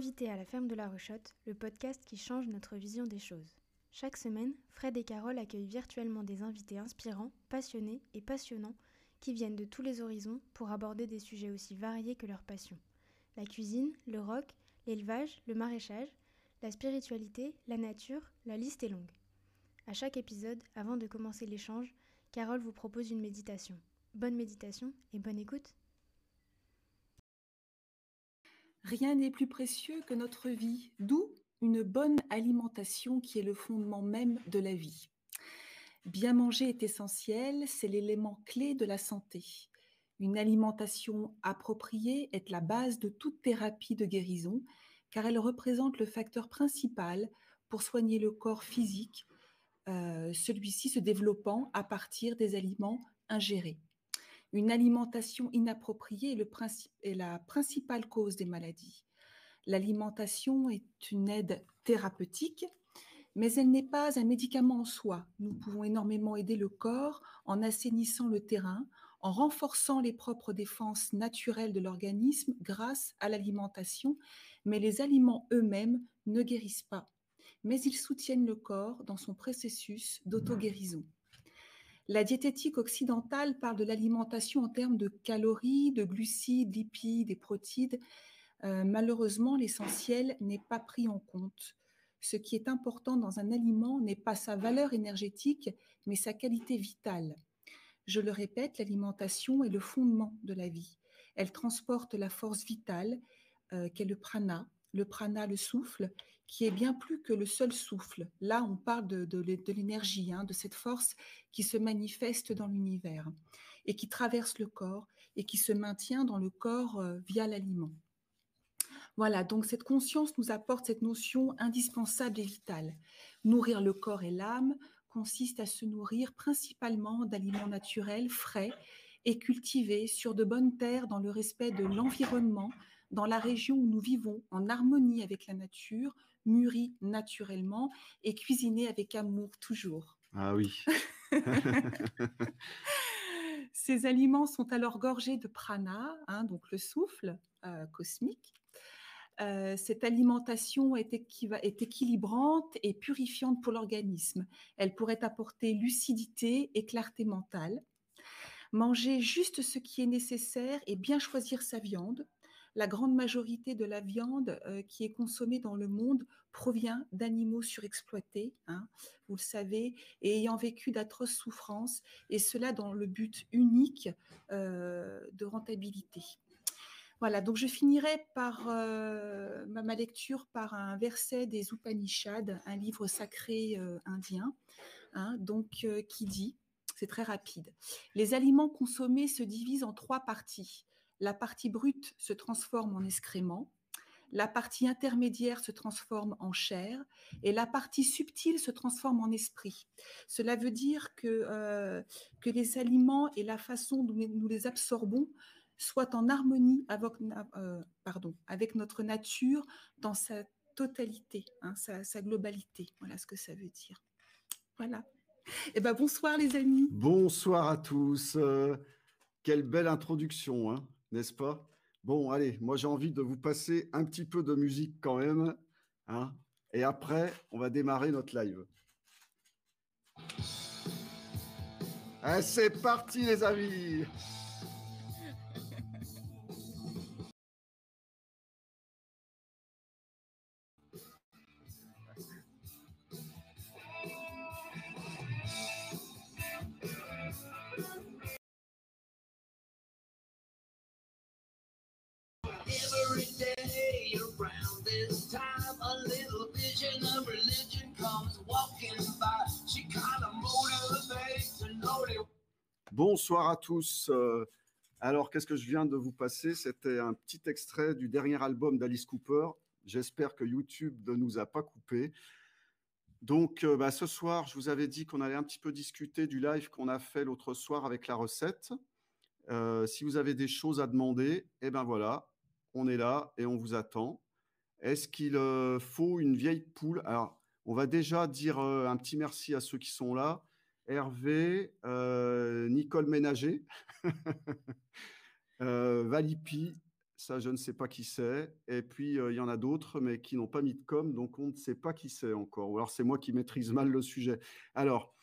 Invité à la ferme de la Rechotte, le podcast qui change notre vision des choses. Chaque semaine, Fred et Carole accueillent virtuellement des invités inspirants, passionnés et passionnants qui viennent de tous les horizons pour aborder des sujets aussi variés que leur passion. La cuisine, le rock, l'élevage, le maraîchage, la spiritualité, la nature, la liste est longue. À chaque épisode, avant de commencer l'échange, Carole vous propose une méditation. Bonne méditation et bonne écoute. Rien n'est plus précieux que notre vie, d'où une bonne alimentation qui est le fondement même de la vie. Bien manger est essentiel, c'est l'élément clé de la santé. Une alimentation appropriée est la base de toute thérapie de guérison, car elle représente le facteur principal pour soigner le corps physique, euh, celui-ci se développant à partir des aliments ingérés. Une alimentation inappropriée est, la principale cause des maladies. L'alimentation est une aide thérapeutique, mais elle n'est pas un médicament en soi. Nous pouvons énormément aider le corps en assainissant le terrain, en renforçant les propres défenses naturelles de l'organisme grâce à l'alimentation, mais les aliments eux-mêmes ne guérissent pas, mais ils soutiennent le corps dans son processus d'auto-guérison. La diététique occidentale parle de l'alimentation en termes de calories, de glucides, lipides et protides. Euh, malheureusement, l'essentiel n'est pas pris en compte. Ce qui est important dans un aliment n'est pas sa valeur énergétique, mais sa qualité vitale. Je le répète, l'alimentation est le fondement de la vie. Elle transporte la force vitale euh, qu'est le prana, le prana, le souffle, qui est bien plus que le seul souffle. Là, on parle de, l'énergie, hein, de cette force qui se manifeste dans l'univers et qui traverse le corps et qui se maintient dans le corps euh, via l'aliment. Voilà, donc cette conscience nous apporte cette notion indispensable et vitale. Nourrir le corps et l'âme consiste à se nourrir principalement d'aliments naturels, frais et cultivés sur de bonnes terres dans le respect de l'environnement, dans la région où nous vivons, en harmonie avec la nature, mûrie naturellement et cuisinée avec amour toujours. Ah oui. Ces aliments sont alors gorgés de prana, hein, donc le souffle euh, cosmique. Euh, cette alimentation est, est, équilibrante et purifiante pour l'organisme. Elle pourrait apporter lucidité et clarté mentale. Manger juste ce qui est nécessaire et bien choisir sa viande, la grande majorité de la viande euh, qui est consommée dans le monde provient d'animaux surexploités, hein, vous le savez, et ayant vécu d'atroces souffrances, et cela dans le but unique euh, de rentabilité. Voilà, donc je finirai par euh, ma, lecture par un verset des Upanishads, un livre sacré indien, hein, donc qui dit, c'est très rapide, les aliments consommés se divisent en trois parties la partie brute se transforme en excrément, la partie intermédiaire se transforme en chair et la partie subtile se transforme en esprit. Cela veut dire que, euh, que les aliments et la façon dont nous les absorbons soient en harmonie avec, euh, notre nature dans sa totalité, hein, sa, globalité. Voilà ce que ça veut dire. Voilà. Eh ben bonsoir les amis. Bonsoir à tous. Euh, quelle belle introduction. Hein n'est-ce pas? Bon, allez, moi j'ai envie de vous passer un petit peu de musique quand même. Hein et après, on va démarrer notre live. Ah, c'est parti les amis Bonsoir à tous. Euh, alors, qu'est-ce que je viens de vous passer? C'était un petit extrait du dernier album d'Alice Cooper. J'espère que YouTube ne nous a pas coupé. Donc, euh, bah, ce soir, je vous avais dit qu'on allait un petit peu discuter du live qu'on a fait l'autre soir avec la recette. Euh, si vous avez des choses à demander, eh ben voilà, on est là et on vous attend. Est-ce qu'il faut une vieille poule? Alors, on va déjà dire un petit merci à ceux qui sont là. Hervé, euh, Nicole Ménager, euh, Valipi, ça, je ne sais pas qui c'est. Et puis, il y en a d'autres, mais qui n'ont pas mis de com, donc on ne sait pas qui c'est encore. Ou alors, c'est moi qui maîtrise mal le sujet. Alors,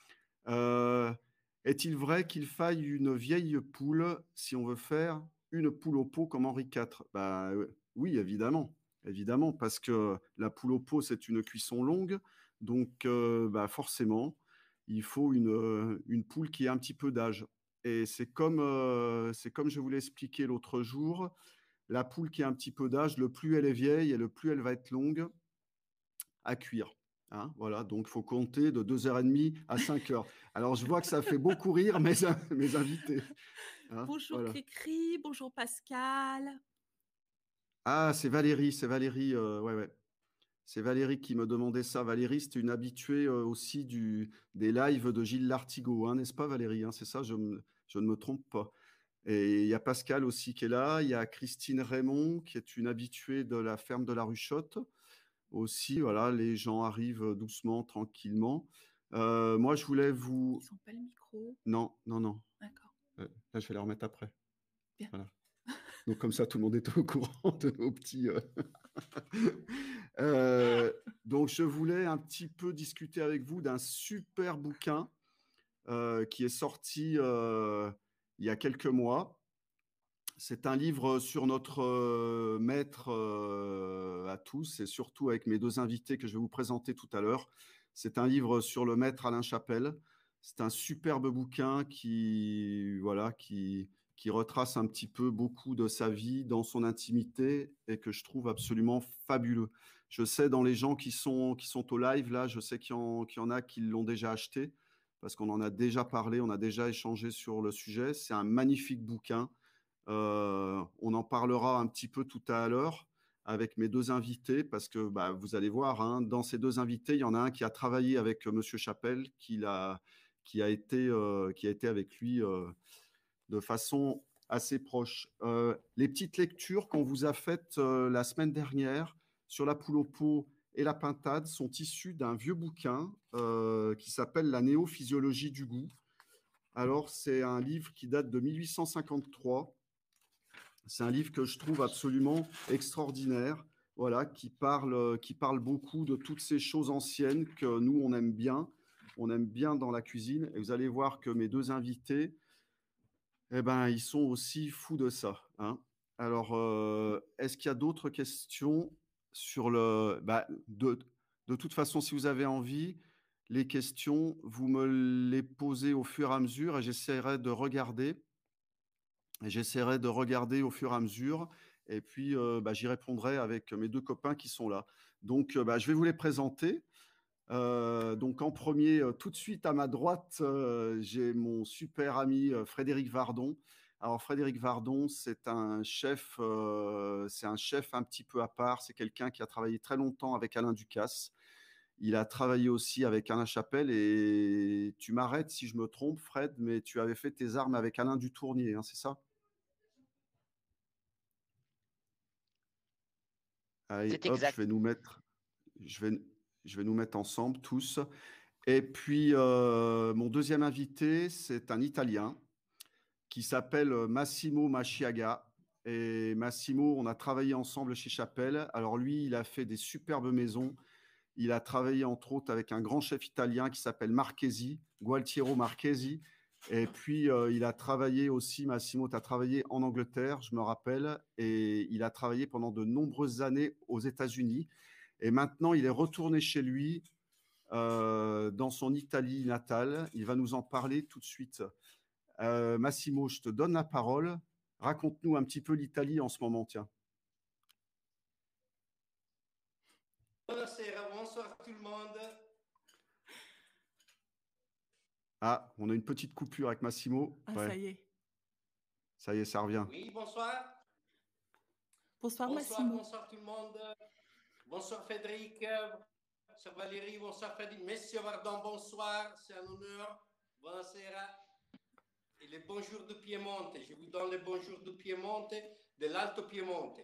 est-il vrai qu'il faille une vieille poule si on veut faire une poule au pot comme Henri IV bah, Oui, évidemment. Évidemment, parce que la poule au pot, c'est une cuisson longue. Donc, bah, forcément, il faut une, une poule qui a un petit peu d'âge. Et c'est comme, c'est comme je vous l'ai expliqué l'autre jour, la poule qui a un petit peu d'âge, le plus elle est vieille et le plus elle va être longue à cuire. Hein, voilà, donc il faut compter de 2h30 à 5h. Alors, je vois que ça fait beaucoup rire mes, mes invités. Hein, bonjour Cricri, bonjour Pascal. Ah, c'est Valérie, c'est Valérie, euh, ouais, ouais. C'est Valérie qui me demandait ça. Valérie, c'est une habituée euh, aussi du, des lives de Gilles Lartigot, hein, n'est-ce pas Valérie C'est ça, je, je, ne me trompe pas. Et il y a Pascal aussi qui est là. Il y a Christine Raymond qui est une habituée de la ferme de la Ruchotte. Aussi, voilà, les gens arrivent doucement, tranquillement. Euh, moi, je voulais vous. Ils sont pas le micro. Non, non, non. D'accord. Euh, là, je vais les remettre après. Bien. Voilà. Donc comme ça, tout le monde est au courant de nos petits. Euh. donc je voulais un petit peu discuter avec vous d'un super bouquin qui est sorti il y a quelques mois. C'est un livre sur notre euh, maître euh, à tous et surtout avec mes deux invités que je vais vous présenter tout à l'heure. C'est un livre sur le maître Alain Chapelle. C'est un superbe bouquin qui, voilà, qui, qui retrace un petit peu beaucoup de sa vie dans son intimité et que je trouve absolument fabuleux. Je sais dans les gens qui sont, qui sont au live, là, je sais qu'il y, en a qui l'ont déjà acheté parce qu'on en a déjà parlé, on a déjà échangé sur le sujet. C'est un magnifique bouquin. Euh, on en parlera un petit peu tout à l'heure avec mes deux invités parce que bah, vous allez voir, hein, dans ces deux invités, il y en a un qui a travaillé avec M. Chapelle, qui a, qui, a été, euh, qui a été avec lui euh, de façon assez proche. les petites lectures qu'on vous a faites la semaine dernière sur la poule au pot et la pintade sont issues d'un vieux bouquin euh, qui s'appelle La néophysiologie du goût. Alors, c'est un livre qui date de 1853. C'est un livre que je trouve absolument extraordinaire, voilà, qui parle, qui parle beaucoup de toutes ces choses anciennes que nous, on aime bien. On aime bien dans la cuisine. Et vous allez voir que mes deux invités, eh ben, ils sont aussi fous de ça. Hein. Alors, euh, est-ce qu'il y a d'autres questions? Sur le. Bah, de, de, toute façon, si vous avez envie, les questions, vous me les posez au fur et à mesure et j'essaierai de regarder. J'essaierai de regarder au fur et à mesure et puis euh, bah, j'y répondrai avec mes deux copains qui sont là. Donc, euh, bah, je vais vous les présenter. Euh, donc, en premier, tout de suite à ma droite, j'ai mon super ami Frédéric Vardon. Alors Frédéric Vardon, c'est un chef, euh, c'est un chef un petit peu à part. C'est quelqu'un qui a travaillé très longtemps avec Alain Ducasse. Il a travaillé aussi avec Alain Chapelle et tu m'arrêtes si je me trompe, Fred, mais tu avais fait tes armes avec Alain Dutournier, hein, c'est ça? Allez, hop, je vais nous mettre, je vais, je vais nous mettre ensemble tous. Et puis euh, mon deuxième invité, c'est un Italien qui s'appelle euh, Massimo Machiaga. Et Massimo, on a travaillé ensemble chez Chapelle. Alors lui, il a fait des superbes maisons. Il a travaillé entre autres avec un grand chef italien qui s'appelle Marchesi, Gualtiero Marchesi. Et puis, euh, il a travaillé aussi, Massimo, tu as travaillé en Angleterre, je me rappelle, et il a travaillé pendant de nombreuses années aux États-Unis. Et maintenant, il est retourné chez lui euh, dans son Italie natale. Il va nous en parler tout de suite. Euh, Massimo, je te donne la parole. Raconte-nous un petit peu l'Italie en ce moment, tiens. bonsoir tout le monde. Ah, on a une petite coupure avec Massimo. Ah, ça y est. Ça y est, ça revient. Oui, bonsoir. Bonsoir, Massimo. Bonsoir tout le monde. Bonsoir Frédéric. Bonsoir Valérie. Bonsoir Frédéric. Monsieur Vardon, bonsoir. C'est un honneur. Bonsoir et le bonjour du Piemonte. Je vous donne le bonjour du Piemonte, de l'Alto Piemonte.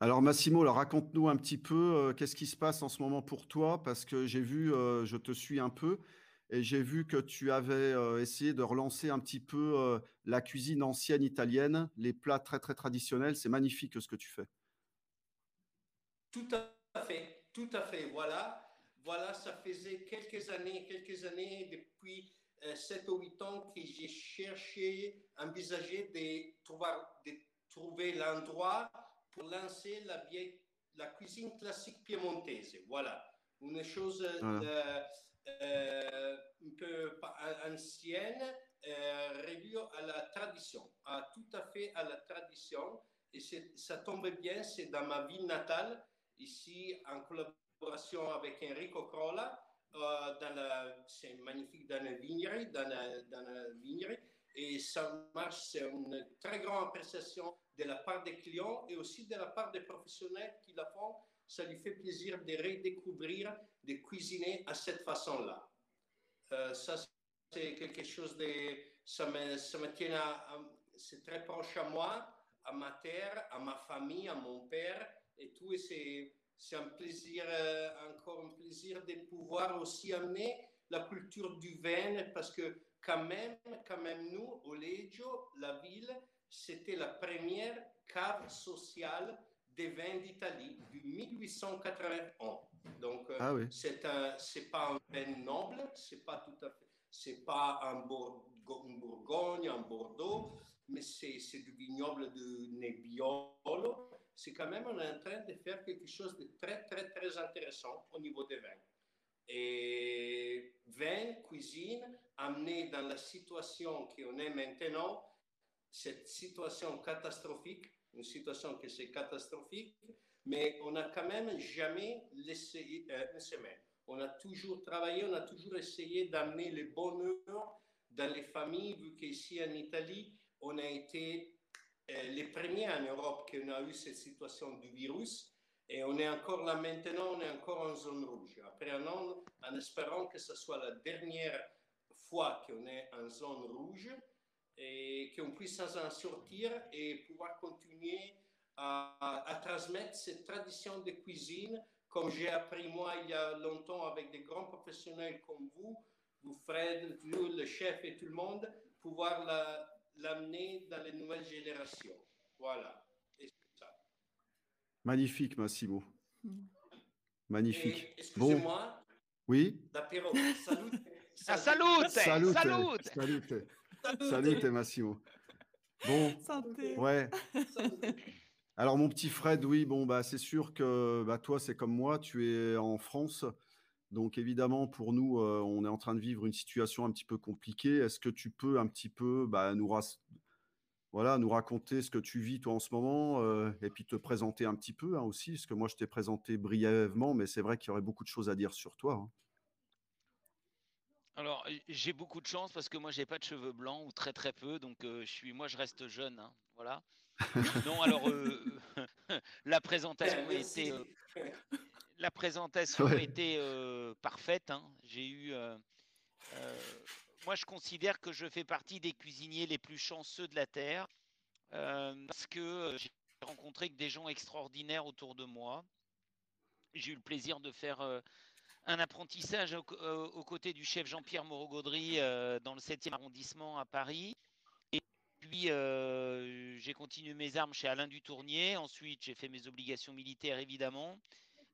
Alors Massimo, alors raconte-nous un petit peu euh, qu'est-ce qui se passe en ce moment pour toi, parce que j'ai vu, euh, je te suis un peu, Et j'ai vu que tu avais essayé de relancer un petit peu la cuisine ancienne italienne, les plats très très traditionnels. C'est magnifique ce que tu fais. Tout à fait, tout à fait. Voilà, voilà, ça faisait quelques années, quelques années depuis 7 ou 8 ans que j'ai cherché, envisagé de trouver, de trouver l'endroit pour lancer la, vieille, la cuisine classique piémontaise. Voilà, une chose euh, un peu ancienne, euh, à la tradition, à tout à fait à la tradition. Et ça tombe bien, c'est dans ma ville natale, ici en collaboration avec Enrico Crolla. Euh, c'est magnifique dans la vignerie, dans la, dans. Et ça marche, c'est une très grande appréciation de la part des clients et aussi de la part des professionnels qui la font ça lui fait plaisir de redécouvrir, de cuisiner à cette façon-là. Euh, ça, c'est quelque chose de... Ça me, ça me tient à... c'est très proche à moi, à ma terre, à ma famille, à mon père et tout. C'est un plaisir, euh, encore un plaisir de pouvoir aussi amener la culture du vin parce que quand même, quand même nous, au Leggio, la ville, c'était la première cave sociale des vins d'Italie du 1881. Donc, euh, ah c'est un, c'est pas un vin noble, c'est pas tout à fait, c'est pas un, Bourgogne, un Bordeaux, mais c'est, c'est du vignoble de Nebbiolo. C'est quand même, on est en train de faire quelque chose de très, très, très intéressant au niveau des vins. Et vin, cuisine, amené dans la situation qu'on est maintenant, cette situation catastrophique, une situation qui c'est catastrophique, mais on n'a quand même jamais laissé euh, une semaine. On a toujours travaillé, on a toujours essayé d'amener le bonheur dans les familles, vu qu'ici en Italie, on a été les premiers en Europe qui ont eu cette situation du virus. Et on est encore là maintenant, on est encore en zone rouge. Après un an, en espérant que ce soit la dernière fois qu'on est en zone rouge, et qu'on puisse en sortir et pouvoir continuer à, à, transmettre cette tradition de cuisine, comme j'ai appris moi il y a longtemps avec des grands professionnels comme vous, vous Fred, vous, le chef et tout le monde, pouvoir l'amener dans les nouvelles générations. Voilà. Ça. Magnifique, Massimo. Magnifique. Excusez-moi. Bon. Oui. Salut. Salut. Salut. Salut. Salut. Salut, Massimo. Bon, Santé. ouais. Alors mon petit Fred, oui, bon bah c'est sûr que bah, toi c'est comme moi, tu es en France, donc évidemment pour nous euh, on est en train de vivre une situation un petit peu compliquée. Est-ce que tu peux un petit peu bah, nous voilà nous raconter ce que tu vis toi en ce moment euh, et puis te présenter un petit peu hein, aussi, parce que moi je t'ai présenté brièvement, mais c'est vrai qu'il y aurait beaucoup de choses à dire sur toi. Hein. Alors, j'ai beaucoup de chance parce que moi, j'ai pas de cheveux blancs ou très très peu, donc euh, je suis, moi, je reste jeune, hein, voilà. non, alors euh, la présentation était, euh, la présentation était parfaite. Hein. J'ai eu, moi, je considère que je fais partie des cuisiniers les plus chanceux de la terre parce que j'ai rencontré que des gens extraordinaires autour de moi. J'ai eu le plaisir de faire un apprentissage euh, aux, côtés du chef Jean-Pierre Moreau-Gaudry euh, dans le 7e arrondissement à Paris. Et puis, euh, j'ai continué mes armes chez Alain Dutournier. Ensuite, j'ai fait mes obligations militaires, évidemment.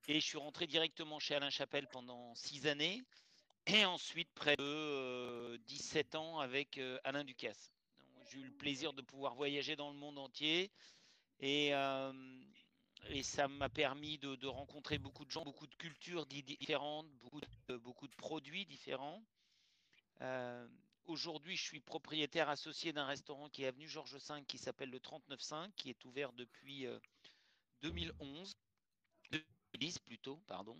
Et je suis rentré directement chez Alain Chapelle pendant six années. Et ensuite, près de 17 ans avec Alain Ducasse. J'ai eu le plaisir de pouvoir voyager dans le monde entier. Et, et ça m'a permis de, rencontrer beaucoup de gens, beaucoup de cultures différentes, beaucoup de, beaucoup de produits différents. Euh, aujourd'hui, je suis propriétaire associé d'un restaurant qui est avenue Georges V qui s'appelle le 395, qui est ouvert depuis 2011, euh, 2010 plutôt, pardon.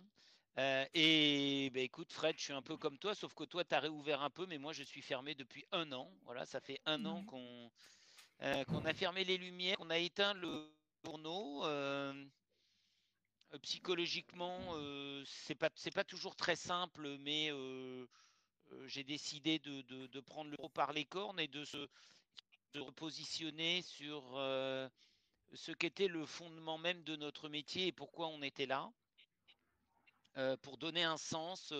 Euh, et ben, écoute, Fred, je suis un peu comme toi, sauf que toi, tu as réouvert un peu, mais moi, je suis fermé depuis un an. Voilà, ça fait un an qu'on qu'on a fermé les lumières, qu'on a éteint le journaux. Euh, euh, psychologiquement, euh, c'est pas pas toujours très simple, mais j'ai décidé de, de, prendre le par les cornes et de se repositionner sur ce qu'était le fondement même de notre métier et pourquoi on était là, pour donner un sens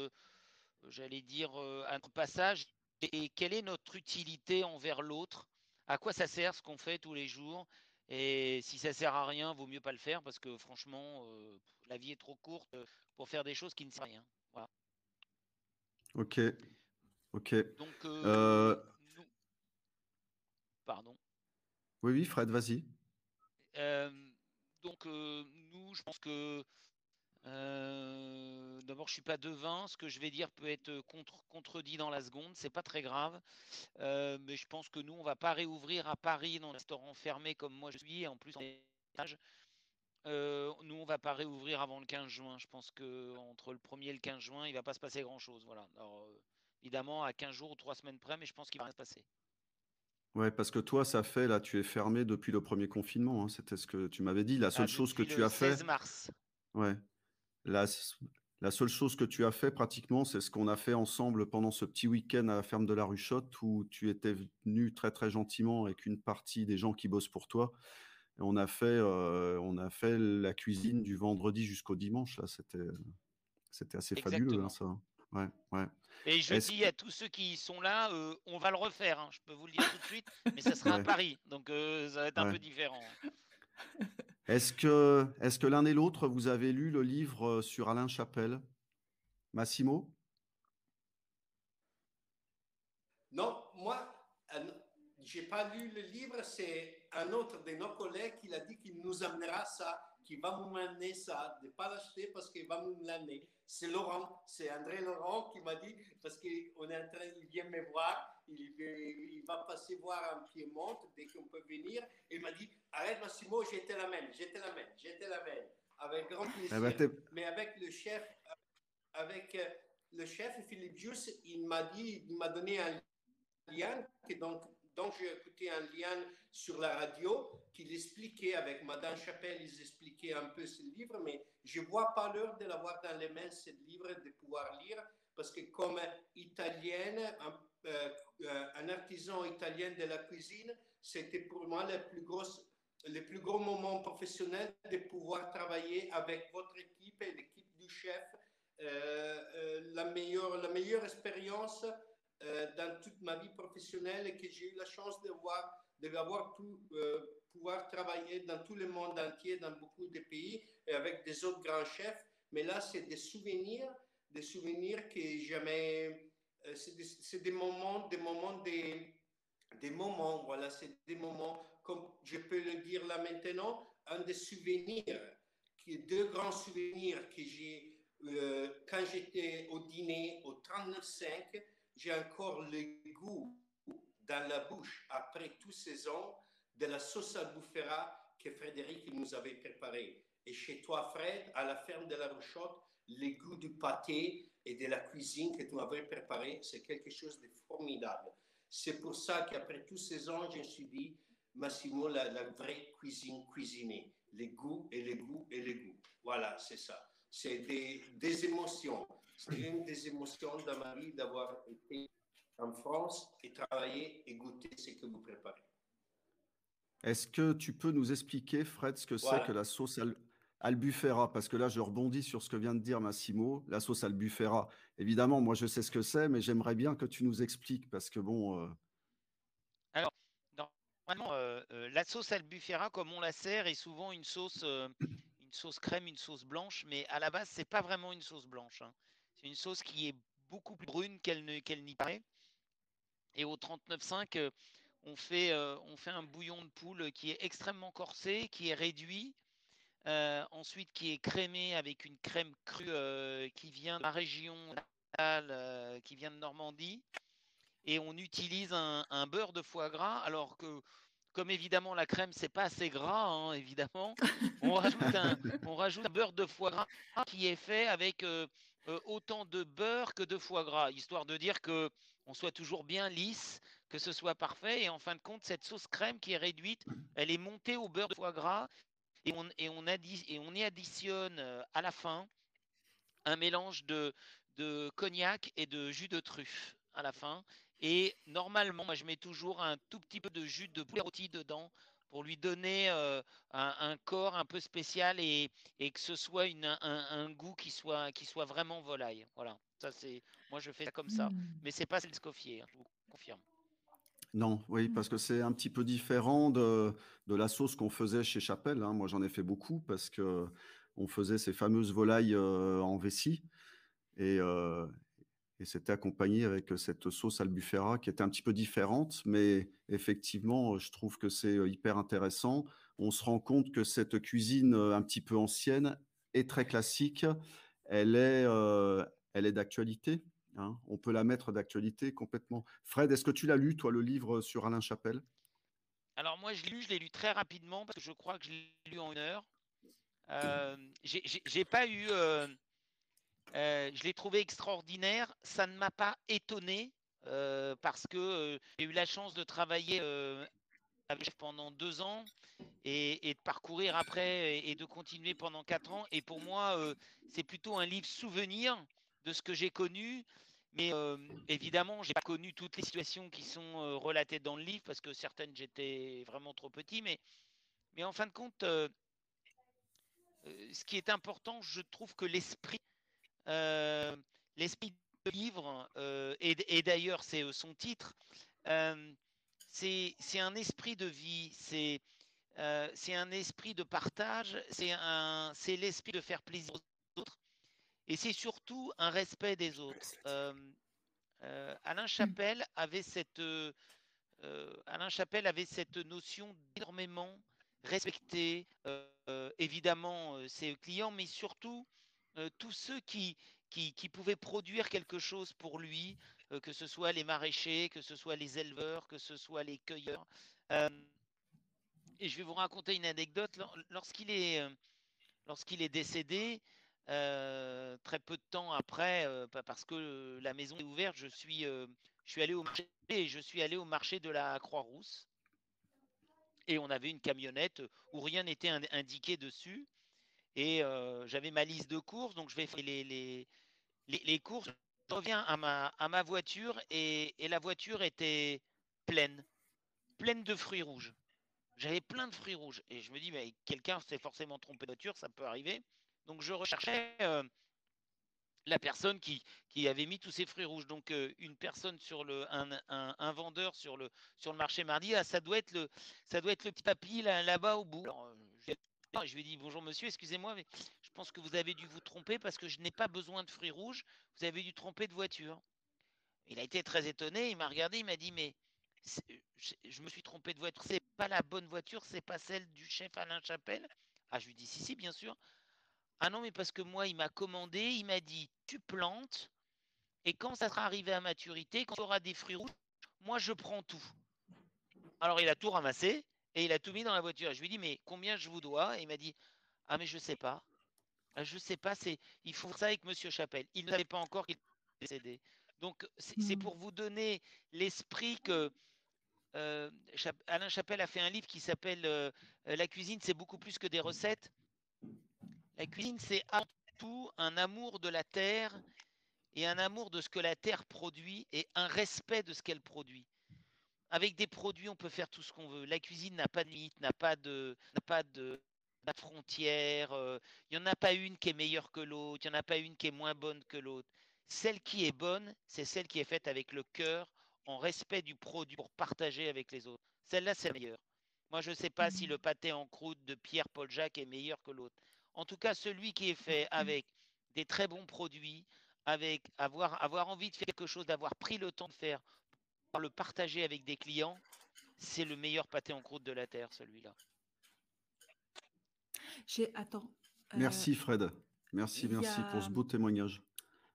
j'allais dire, à notre passage et quelle est notre utilité envers l'autre À quoi ça sert ce qu'on fait tous les jours Et si ça sert à rien, vaut mieux pas le faire parce que franchement, la vie est trop courte pour faire des choses qui ne servent à rien. Voilà. Ok. Ok. Donc, nous... pardon. Oui, oui, Fred, vas-y. Donc, nous, je pense que D'abord, je suis pas devin. Ce que je vais dire peut être contre, contredit dans la seconde. C'est pas très grave. mais je pense que nous, on va pas réouvrir à Paris dans un restaurant fermé comme moi je suis. Et en plus, euh, nous, on va pas réouvrir avant le 15 juin. Je pense que entre le 1er et le 15 juin, il va pas se passer grand-chose. Voilà. Alors, évidemment, à 15 jours ou 3 semaines près, mais je pense qu'il va rien se passer. Ouais, parce que toi, ça fait, là, tu es fermé depuis le premier confinement. Hein. C'était ce que tu m'avais dit. La seule ah, chose que tu as fait. 16 mars. Ouais. La, la, seule chose que tu as fait pratiquement, c'est ce qu'on a fait ensemble pendant ce petit week-end à la ferme de la Ruchotte où tu étais venu très très gentiment avec une partie des gens qui bossent pour toi. Et on a fait, euh, on a fait la cuisine du vendredi jusqu'au dimanche. Là, c'était, c'était assez fabuleux, hein, ça. Ouais, ouais. Et je dis à tous ceux qui sont là, euh, on va le refaire. Hein, je peux vous le dire tout de suite, mais ça sera à Paris, donc euh, ça va être un peu différent. Est-ce que, est que l'un et l'autre, vous avez lu le livre euh, sur Alain Chapelle Massimo? Non, moi, je n'ai pas lu le livre. C'est un autre de nos collègues qui a dit qu'il nous amènera ça, qu'il va nous amener ça, de ne pas l'acheter parce qu'il va nous l'amener. C'est Laurent, c'est André Laurent qui m'a dit, parce qu'on est en train, il vient me voir, il, va passer voir un Piémont dès qu'on peut venir. Et il m'a dit Arrête, Massimo, j'étais la même, j'étais la même, j'étais la même. Avec grand plaisir. Eh ben, Mais avec le chef, avec euh, le chef Philippe Jus, il m'a dit, il m'a donné un lien, donc, donc j'ai écouté un lien sur la radio qu'il expliquait avec Madame Chapelle, ils expliquaient un peu ce livre, mais je ne vois pas l'heure de l'avoir dans les mains, ce livre, de pouvoir lire, parce que comme italienne, un euh, euh, un artisan italien de la cuisine, c'était pour moi le plus gros, le plus gros moment professionnel de pouvoir travailler avec votre équipe et l'équipe du chef. Euh, la, meilleure, la meilleure expérience dans toute ma vie professionnelle et que j'ai eu la chance de voir, d'avoir tout, pouvoir travailler dans tout le monde entier, dans beaucoup de pays, et avec des autres grands chefs. Mais là, c'est des souvenirs, des souvenirs que jamais euh, c'est des, moments, des moments, des, des moments, voilà, c'est des moments, comme je peux le dire là maintenant, un des souvenirs, deux grands souvenirs que j'ai euh, quand j'étais au dîner au 39.5, j'ai encore le goût dans la bouche après tous ces ans de la sauce albufera que Frédéric nous avait préparée. Et chez toi, Fred, à la ferme de la Rochotte, le goût du pâté et de la cuisine que tu m'avais préparée, c'est quelque chose de formidable. C'est pour ça qu'après tous ces ans, je me suis dit, Massimo, la, vraie cuisine cuisinée, les goûts et les goûts et les goûts. Voilà, c'est ça. C'est des, des émotions. C'est une des émotions dans ma vie d'avoir été en France et travailler et goûter ce que vous préparez. Est-ce que tu peux nous expliquer, Fred, ce que c'est que la sauce Albufera, parce que là, je rebondis sur ce que vient de dire Massimo, la sauce Albufera. Évidemment, moi, je sais ce que c'est, mais j'aimerais bien que tu nous expliques, parce que bon. Euh, Alors, normalement, euh, euh, la sauce Albufera, comme on la sert, est souvent une sauce, une sauce crème, une sauce blanche, mais à la base, c'est pas vraiment une sauce blanche. Hein. C'est une sauce qui est beaucoup plus brune qu'elle n'y paraît. Et au 39,5, on fait, on fait un bouillon de poule qui est extrêmement corsé, qui est réduit euh, ensuite, qui est crémé avec une crème crue euh, qui vient de la région euh, qui vient de Normandie. Et on utilise un, beurre de foie gras, alors que, comme évidemment la crème, c'est pas assez gras, hein, évidemment, on rajoute, un, on rajoute, un, beurre de foie gras qui est fait avec autant de beurre que de foie gras, histoire de dire que on soit toujours bien lisse, que ce soit parfait. Et en fin de compte, cette sauce crème qui est réduite, elle est montée au beurre de foie gras et on, et on, et on y additionne euh, à la fin un mélange de, de cognac et de jus de truffe à la fin. Et normalement, moi, je mets toujours un tout petit peu de jus de poulet rôti dedans pour lui donner euh, un, corps un peu spécial et, et que ce soit une, un, un, goût qui soit, qui soit vraiment volaille. Voilà. Ça, c'est moi, je fais ça comme ça, Mmh. mais c'est pas celle Escoffier, hein, je vous confirme. Non, oui, Mmh. parce que c'est un petit peu différent de, de la sauce qu'on faisait chez Chapelle. hein. Moi, j'en ai fait beaucoup parce que on faisait ces fameuses volailles euh, en vessie et, euh, et c'était accompagné avec cette sauce albufera qui était un petit peu différente, mais effectivement, je trouve que c'est euh, hyper intéressant. On se rend compte que cette cuisine un petit peu ancienne est très classique. Elle est, euh, elle est d'actualité. hein. On peut la mettre d'actualité complètement. Fred, est-ce que tu l'as lu, toi, le livre sur Alain Chapelle Alors moi, je l'ai lu, je l'ai lu très rapidement parce que je crois que je l'ai lu en une heure. Euh, j'ai- pas eu, euh, euh, je l'ai trouvé extraordinaire. Ça ne m'a pas étonné euh, parce que euh, j'ai eu la chance de travailler euh, pendant deux ans et, de parcourir après et, de continuer pendant quatre ans. Et pour moi, euh, c'est plutôt un livre souvenir de ce que j'ai connu. Mais euh, évidemment, j'ai pas connu toutes les situations qui sont euh, relatées dans le livre parce que certaines j'étais vraiment trop petit. Mais, en fin de compte, euh, ce qui est important, je trouve que l'esprit, l'esprit de livre, et, et d'ailleurs c'est son titre, c'est un esprit de vie, c'est un esprit de partage, c'est l'esprit de faire plaisir et c'est surtout un respect des autres. Euh, euh, Alain Chapelle avait cette euh, euh, Alain Chapelle avait cette notion d'énormément respecter évidemment ses clients, mais surtout tous ceux qui, qui, qui pouvaient produire quelque chose pour lui, que ce soit les maraîchers, que ce soit les éleveurs, que ce soit les cueilleurs. Et je vais vous raconter une anecdote. Lors- Lorsqu'il est, lorsqu'il est décédé, très peu de temps après, euh, pa- parce que euh, la maison est ouverte, je suis, euh, allé au marché de la Croix-Rousse. Et on avait une camionnette où rien n'était in- indiqué dessus. Et euh, j'avais ma liste de courses, donc je vais faire les, courses. Je reviens à ma, à ma voiture et, et la voiture était pleine, pleine de fruits rouges. J'avais plein de fruits rouges. Et je me dis, mais quelqu'un s'est forcément trompé de voiture, ça peut arriver. Donc je recherchais euh, la personne qui, avait mis tous ces fruits rouges. Donc euh, une personne sur le, un, un, vendeur sur le, sur le marché mardi, ah, ça doit être le, petit papy là, là-bas au bout. Alors, euh, je, lui ai- dit bonjour monsieur, excusez-moi, mais je pense que vous avez dû vous tromper parce que je n'ai pas besoin de fruits rouges. Vous avez dû tromper de voiture. Il a été très étonné. Il m'a regardé, il m'a dit mais je me suis trompé de voiture. C'est pas la bonne voiture, c'est pas celle du chef Alain Chapelle. Ah, je lui dis si si bien sûr. Ah non, mais parce que moi, il m'a commandé, il m'a dit tu plantes, et quand ça sera arrivé à maturité, quand tu auras des fruits rouges, moi je prends tout. Alors il a tout ramassé et il a tout mis dans la voiture. Je lui ai dit mais combien je vous dois? Et il m'a dit ah mais je sais pas. Ah, Je sais pas, c'est il faut voir ça avec Monsieur Chapelle. Il ne savait pas encore qu'il était décédé. Donc c'est c'est Mm. pour vous donner l'esprit que euh, Alain Chapelle a fait un livre qui s'appelle euh, La cuisine, c'est beaucoup plus que des recettes. La cuisine, c'est avant tout un amour de la terre et un amour de ce que la terre produit et un respect de ce qu'elle produit. Avec des produits, on peut faire tout ce qu'on veut. La cuisine n'a pas de limite, n'a pas de, n'a pas de, frontières. euh, Il n'y en a pas une qui est meilleure que l'autre. Il n'y en a pas une qui est moins bonne que l'autre. Celle qui est bonne, c'est celle qui est faite avec le cœur, en respect du produit pour partager avec les autres. Celle-là, c'est la meilleure. Moi, je ne sais pas si Mm. le pâté en croûte de Pierre Paul Jacques est meilleur que l'autre. En tout cas, celui qui est fait avec des très bons produits, avec avoir, avoir envie de faire quelque chose, d'avoir pris le temps de faire, pour le partager avec des clients, c'est le meilleur pâté en croûte de la terre, celui-là. J'ai attends. euh, Merci Fred. Merci, merci pour ce beau témoignage.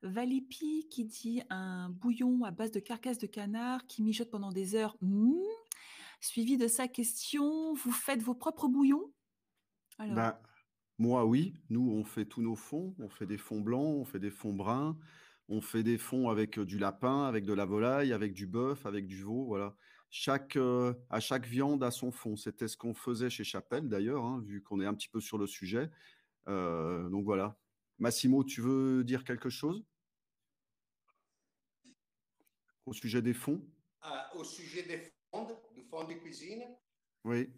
Valipi qui dit un bouillon à base de carcasse de canard qui mijote pendant des heures. Hmm. Suivi de sa question, vous faites vos propres bouillons? Alors, Bah, moi, oui. Nous, on fait tous nos fonds. On fait des fonds blancs, on fait des fonds bruns, on fait des fonds avec euh, du lapin, avec de la volaille, avec du bœuf, avec du veau. Voilà. Chaque, euh, à chaque viande a son fond. C'était ce qu'on faisait chez Chapelle, d'ailleurs, hein, vu qu'on est un petit peu sur le sujet. Euh, donc voilà. Massimo, tu veux dire quelque chose? Au sujet des fonds? Ah, au sujet des fonds, du fond de cuisine, Oui.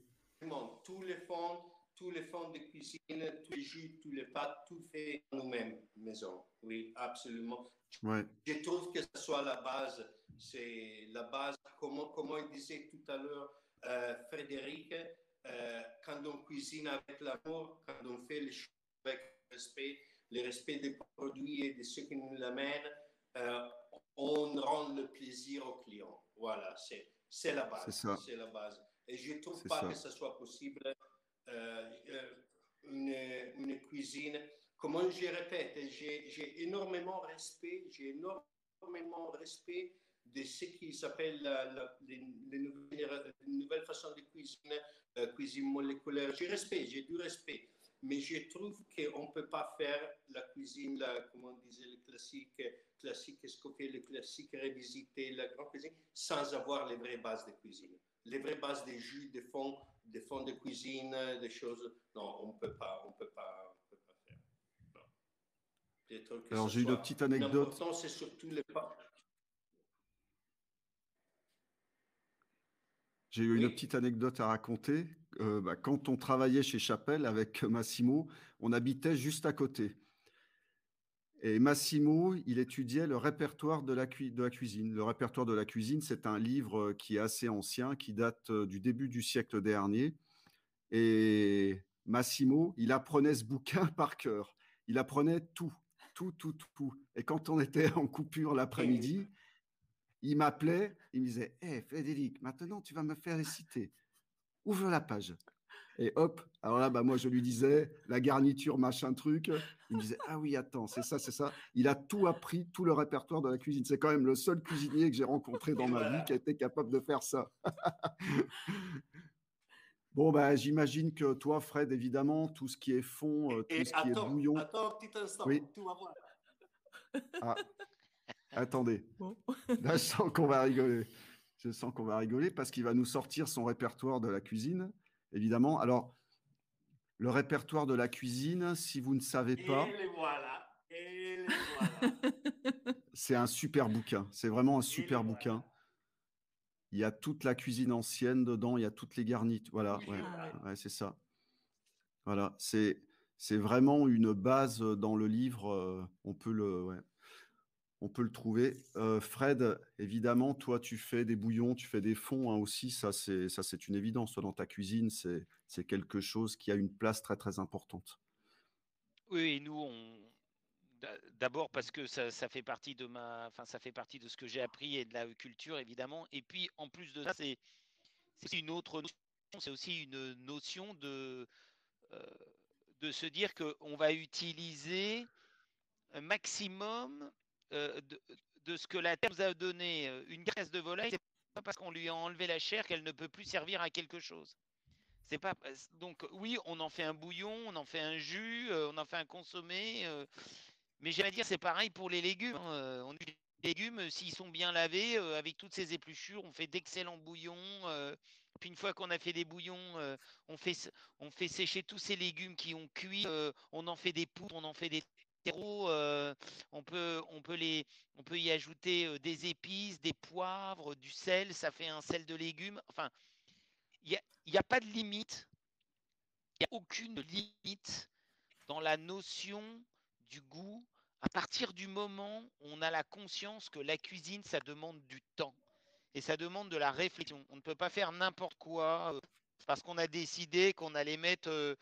tous les fonds, tous les fonds de cuisine, tous les jus, tous les pâtes, tout fait nous-mêmes, maison. Oui, absolument. Ouais. Je trouve que ce soit la base. C'est la base, comment, comment il disait tout à l'heure euh, Frédéric, euh, quand on cuisine avec l'amour, quand on fait les choses avec respect, le respect des produits et de ceux qui nous l'amènent, euh, on rend le plaisir au client. Voilà, c'est, la base. C'est, la base. Et je ne trouve pas que ce soit possible une, une, cuisine. Comme je répète, j'ai, énormément respect, j'ai énormément respect de ce qui s'appelle les, nouvelles, nouvelles, façons de cuisine, cuisine moléculaire. J'ai respect, j'ai du respect mais je trouve qu'on ne peut pas faire la cuisine, la, comment on disait, le classique, classique, fait, le classique révisité, la grande cuisine, sans avoir les vraies bases de cuisine. Les vraies bases des jus, des fonds, des fonds de cuisine, des choses. Non, on ne peut pas, on peut pas, on peut pas faire. Alors j'ai une petite anecdote. L'important, c'est surtout les pas. J'ai eu une petite anecdote à raconter. Euh, bah, quand on travaillait chez Chapelle avec Massimo, on habitait juste à côté. Et Massimo, il étudiait le répertoire de la, de la cuisine. Le répertoire de la cuisine, c'est un livre qui est assez ancien, qui date euh, du début du siècle dernier. Et Massimo, il apprenait ce bouquin par cœur. Il apprenait tout, tout, tout, tout. Et quand on était en coupure l'après-midi, il m'appelait, il me disait Hé hey, Frédéric, maintenant tu vas me faire réciter. Ouvre la page. Et hop, alors là, bah, moi je lui disais la garniture, machin truc. Il me disait Ah oui, attends, c'est ça, c'est ça. Il a tout appris, tout le répertoire de la cuisine. C'est quand même le seul cuisinier que j'ai rencontré dans ma vie qui a été capable de faire ça. Bon, bah, j'imagine que toi, Fred, évidemment, tout ce qui est fond, euh, tout ce qui est bouillon. Attends un petit instant, oui. voir. Ah, Attendez. Là, je sens qu'on va rigoler. Je sens qu'on va rigoler parce qu'il va nous sortir son répertoire de la cuisine, évidemment. Alors, le répertoire de la cuisine, si vous ne savez pas. Et les voilà. Et les voilà. c'est un super bouquin. C'est vraiment un super bouquin. Il y a toute la cuisine ancienne dedans, il y a toutes les garnitures. Voilà, ouais, c'est ça. Voilà, c'est c'est vraiment une base dans le livre. Euh, on peut le, ouais on peut le trouver. Euh, Fred, évidemment, toi, tu fais des bouillons, tu fais des fonds hein, aussi. Ça, c'est une évidence. dans ta cuisine, c'est quelque chose qui a une place très très importante. Oui, nous, on... d'abord parce que ça, fait partie de ma, enfin, ça fait partie de ce que j'ai appris et de la culture, évidemment. Et puis, en plus de ça, c'est une autre. C'est aussi une notion de euh, de se dire qu'on va utiliser un maximum euh, de, ce que la terre nous a donné euh, une graisse de volaille, c'est pas parce qu'on lui a enlevé la chair qu'elle ne peut plus servir à quelque chose. C'est pas donc oui, on en fait un bouillon, on en fait un jus, euh, on en fait un consommé, mais j'allais dire c'est pareil pour les légumes. Hein, les légumes s'ils sont bien lavés avec toutes ces épluchures, on fait d'excellents bouillons. puis une fois qu'on a fait des bouillons, on fait on fait sécher tous ces légumes qui ont cuit, on en fait des poudres, on en fait des euh, on, peut, y ajouter euh, des épices, des poivres, du sel, ça fait un sel de légumes. Enfin, il n'y a, a pas de limite, il n'y a aucune limite dans la notion du goût à partir du moment où on a la conscience que la cuisine, ça demande du temps et ça demande de la réflexion. On ne peut pas faire n'importe quoi euh, parce qu'on a décidé qu'on allait mettre euh,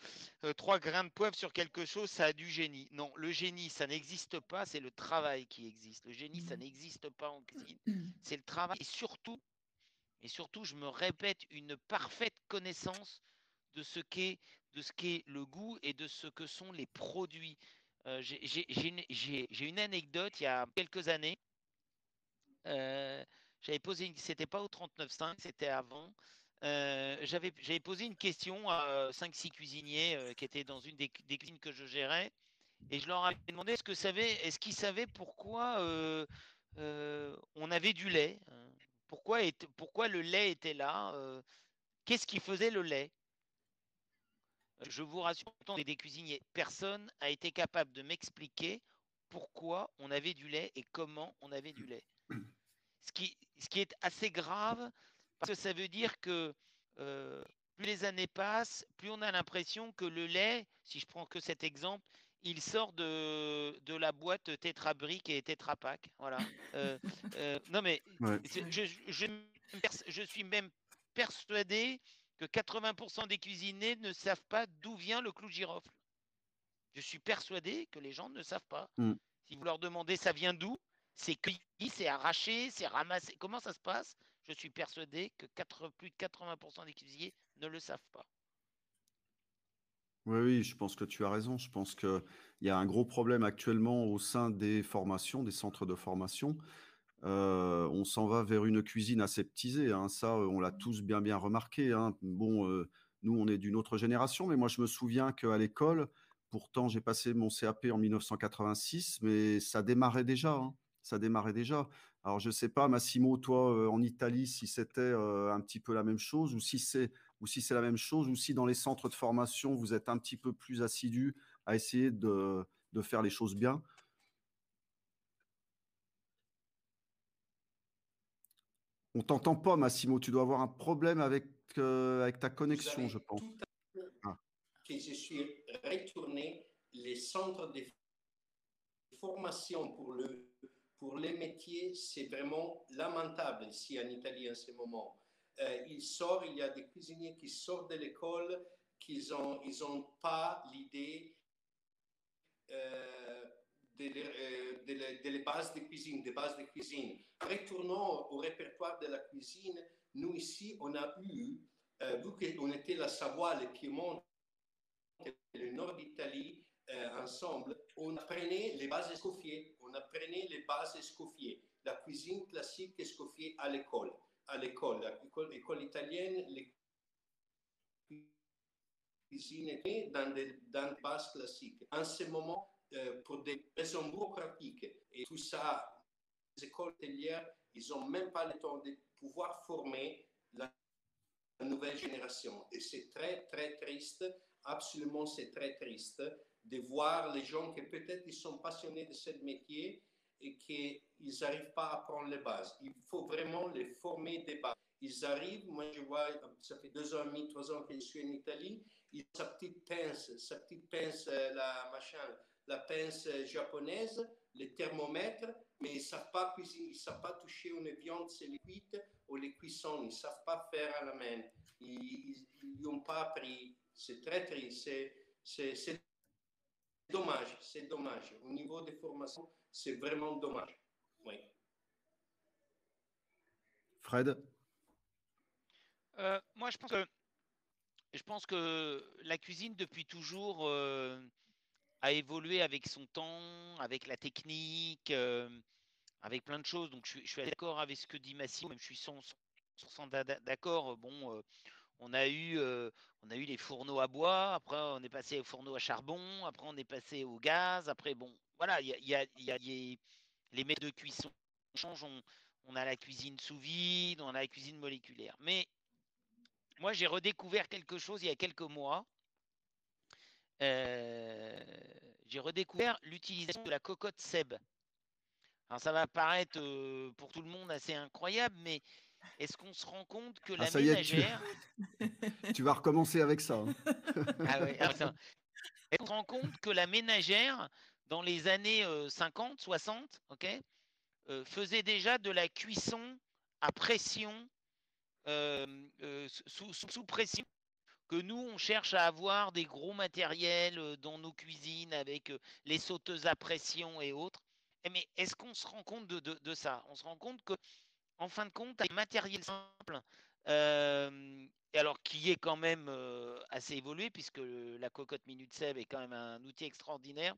euh, trois grains de poivre sur quelque chose, ça a du génie. Non, le génie, ça n'existe pas, c'est le travail qui existe. Le génie, ça mmh. n'existe pas en cuisine. Mmh. C'est le travail. Et surtout, et surtout, je me répète, une parfaite connaissance de ce qu'est le goût et de ce que sont les produits. Euh, j'ai une anecdote il y a quelques années. J'avais posé, c'était pas au 39.5, c'était avant. Euh, j'avais posé une question à 5-6 cuisiniers euh, qui étaient dans une des, cuisines que je gérais et je leur avais demandé est-ce que est-ce qu'ils savaient pourquoi euh, on avait du lait hein? pourquoi, le lait était là qu'est-ce qui faisait le lait? Je vous rassure, des cuisiniers, personne n'a été capable de m'expliquer pourquoi on avait du lait et comment on avait du lait. Ce qui est assez grave, parce que ça veut dire que euh, plus les années passent, plus on a l'impression que le lait, si je prends que cet exemple, il sort de, de la boîte Tetra Brick et Tetra Pak. Voilà. Euh, euh, non, mais je, je, je, suis même persuadé que 80% des cuisiniers ne savent pas d'où vient le clou de girofle. Je suis persuadé que les gens ne savent pas. Mm. Si vous leur demandez ça vient d'où, c'est cueilli, c'est arraché, c'est ramassé. Comment ça se passe? Je suis persuadé que plus de 80% des cuisiniers ne le savent pas. Oui, oui, je pense que tu as raison. Je pense qu'il y a un gros problème actuellement au sein des formations, des centres de formation. Euh, on s'en va vers une cuisine aseptisée. Hein. Ça, on l'a tous bien, bien remarqué. Hein. Bon, euh, nous, on est d'une autre génération, mais moi, je me souviens qu'à l'école, pourtant, j'ai passé mon CAP en 1986, mais ça démarrait déjà. Hein. Ça démarrait déjà. Alors, je ne sais pas, Massimo, toi, euh, en Italie, si c'était un petit peu la même chose ou si c'est ou si c'est la même chose, ou si dans les centres de formation, vous êtes un petit peu plus assidu à essayer de, faire les choses bien? On t'entend pas, Massimo. Tu dois avoir un problème avec, euh, avec ta connexion, je pense. Ah. Que je suis retourné les centres de formation pour, le, pour les métiers, c'est vraiment lamentable ici en Italie en ce moment. Euh, il sort, il y a des cuisiniers qui sortent de l'école, qu'ils n'ont pas l'idée euh, des de, de, bases de cuisine, des bases de cuisine. Retournons au répertoire de la cuisine. Nous ici, on a eu, euh, vu qu'on était la Savoie, le Piémont le nord d'Italie ensemble, on apprenait les bases escoffier, on apprenait les bases la cuisine classique escoffier à l'école. À l'école, l'école italienne, les cuisines dans des, dans des bases classiques. En ce moment, euh, pour des raisons bureaucratiques et tout ça, les écoles hôtelières, ils n'ont même pas le temps de pouvoir former la nouvelle génération. Et c'est très, très triste, absolument c'est très triste de voir les gens qui peut-être ils sont passionnés de ce métier et qu'ils n'arrivent pas à prendre les bases. Il faut vraiment les former des bases. Ils arrivent, moi je vois, ça fait deux ans et demi, trois ans que je suis en Italie, ils ont sa petite pince, sa petite pince, euh, la machin, la pince japonaise, les thermomètres, mais ils ne savent pas cuisiner, ils ne savent pas toucher une viande c'est cuite ou les cuissons, ils ne savent pas faire à la main. Ils n'ont pas appris. C'est très triste. Dommage, c'est dommage. Au niveau des formations, c'est vraiment dommage. Oui. Fred? Euh, Moi, je pense que je pense que la cuisine depuis toujours euh, a évolué avec son temps, avec la technique, euh, avec plein de choses. Donc je, suis d'accord avec ce que dit Massimo, même je suis 100%, d'accord. Bon, on a eu on a eu les fourneaux à bois, après on est passé aux fourneaux à charbon, après on est passé au gaz, après bon, voilà, il y a, les méthodes de cuisson changent. On, a la cuisine sous vide, on a la cuisine moléculaire. Mais moi, j'ai redécouvert quelque chose il y a quelques mois. Euh, j'ai redécouvert l'utilisation de la cocotte Seb. Alors ça va paraître euh, pour tout le monde assez incroyable, mais est-ce qu'on se rend compte que ah, la ménagère. tu... vas recommencer avec ça. Hein. ah Est-ce qu'on se rend compte que la ménagère dans les années 50, euh, 60, ok, euh, faisait déjà de la cuisson à pression, euh, sous, pression, que nous, on cherche à avoir des gros matériels dans nos cuisines avec les sauteuses à pression et autres. Eh, mais est-ce qu'on se rend compte de, ça? On se rend compte que, en fin de compte, un matériel simple, et alors qui est quand même assez évolué, puisque la cocotte Minute Seb est quand même un outil extraordinaire,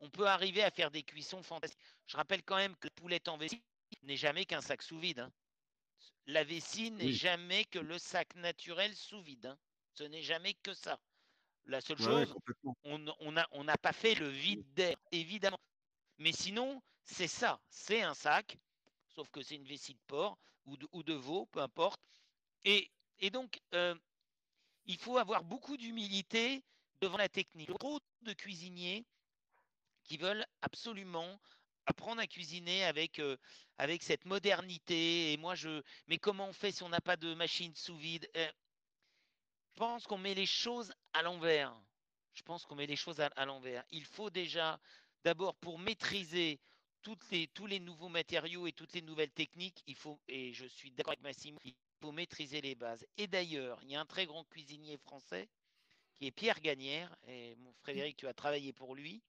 on peut arriver à faire des cuissons fantastiques. Je rappelle quand même que la poulette en vessie n'est jamais qu'un sac sous vide. Hein. La vessie n'est jamais que le sac naturel sous vide. Hein. Ce n'est jamais que ça. La seule chose, on n'a on pas fait le vide d'air, évidemment. Mais sinon, c'est ça. C'est un sac, sauf que c'est une vessie de porc ou de, veau, peu importe. Et, donc, euh, il faut avoir beaucoup d'humilité devant la technique. Trop de cuisiniers qui veulent absolument apprendre à cuisiner avec, euh, cette modernité. Et moi, je. Mais comment on fait si on n'a pas de machine sous vide? Euh, pense qu'on met les choses à l'envers. Je pense qu'on met les choses à, l'envers. Il faut déjà, d'abord, pour maîtriser toutes les, tous les nouveaux matériaux et toutes les nouvelles techniques, il faut, et je suis d'accord avec Massimo, il faut maîtriser les bases. Et d'ailleurs, il y a un très grand cuisinier français qui est Pierre Gagnère, et mon Frédéric, tu as travaillé pour lui.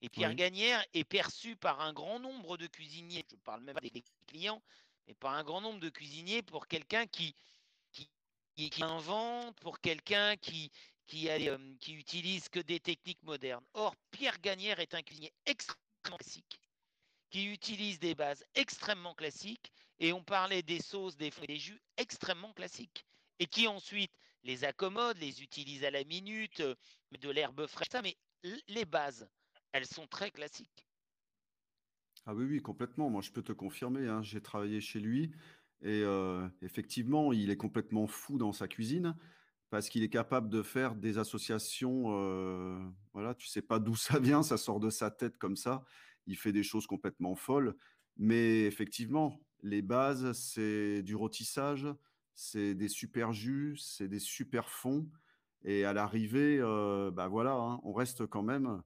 Et Pierre Gagnère est perçu par un grand nombre de cuisiniers, je ne parle même pas des clients, mais par un grand nombre de cuisiniers pour quelqu'un qui, qui, invente, pour quelqu'un qui, qui, euh, qui utilise que des techniques modernes. Or, Pierre Gagnère est un cuisinier extrêmement classique, qui utilise des bases extrêmement classiques, et on parlait des sauces, des fruits, des jus extrêmement classiques, et qui ensuite les accommode, les utilise à la minute, euh, de l'herbe fraîche, ça, mais les bases, elles sont très classiques. Ah oui, oui, complètement. Moi, je peux te confirmer, hein, j'ai travaillé chez lui. Et effectivement, il est complètement fou dans sa cuisine parce qu'il est capable de faire des associations. voilà, tu sais pas d'où ça vient, ça sort de sa tête comme ça. Il fait des choses complètement folles. Mais effectivement, les bases, c'est du rôtissage, c'est des super jus, c'est des super fonds. Et à l'arrivée, bah voilà, hein, on reste quand même,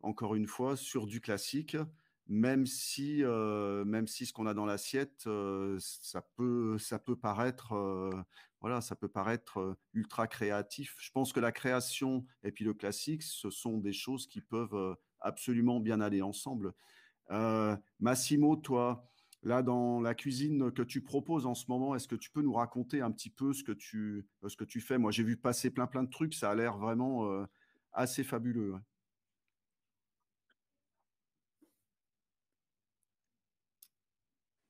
encore une fois, sur du classique même si, même si ce qu'on a dans l'assiette, ça, peut, ça peut paraître, voilà, ça peut paraître ultra créatif. Je pense que la création et puis le classique, ce sont des choses qui peuvent absolument bien aller ensemble. Massimo, toi, là dans la cuisine que tu proposes en ce moment, est-ce que tu peux nous raconter un petit peu ce que tu, ce que tu fais? Moi, j'ai vu passer plein plein de trucs, ça a l'air vraiment assez fabuleux.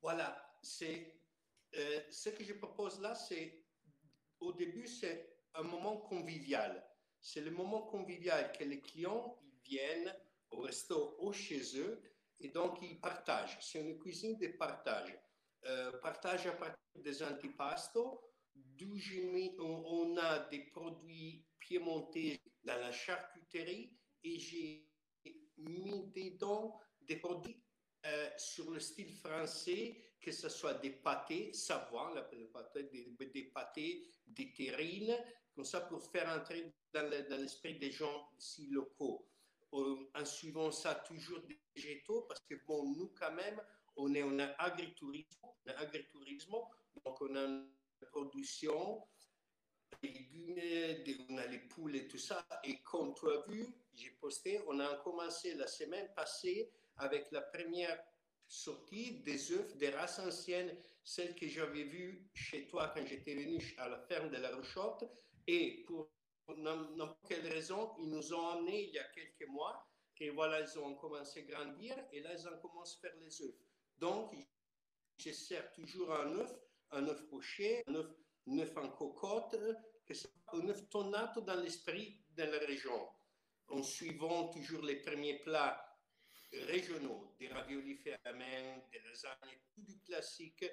Voilà, c'est euh, ce que je propose là, c'est au début, c'est un moment convivial. C'est le moment convivial que les clients viennent au resto ou chez eux et donc ils partagent. C'est une cuisine de partage. Euh, partage à partir des antipastos, d'où on, a des produits piémontais dans la charcuterie et j'ai mis dedans des produits euh, sur le style français, que ce soit des pâtés, savoir, des, des pâtés, des terrines, comme ça pour faire entrer dans l'esprit des gens ici locaux. Euh, en suivant ça toujours des végétaux, parce que bon, nous quand même, on est en agritourisme, agritourisme donc on a une production des légumes, on a les poules et tout ça. Et comme tu as vu, j'ai posté, on a commencé la semaine passée avec la première sortie des œufs des races anciennes, celles que j'avais vues chez toi quand j'étais venu à la ferme de la Rochotte. Et pour n'importe quelle raison, ils nous ont emmenés il y a quelques mois. Et voilà, ils ont commencé à grandir et là, ils ont commencé à faire les œufs. Donc, je sers toujours un œuf, un œuf poché, un œuf, œuf en cocotte, un œuf tonato dans l'esprit de la région. En suivant toujours les premiers plats régionaux, des raviolis main, des lasagnes, tout du classique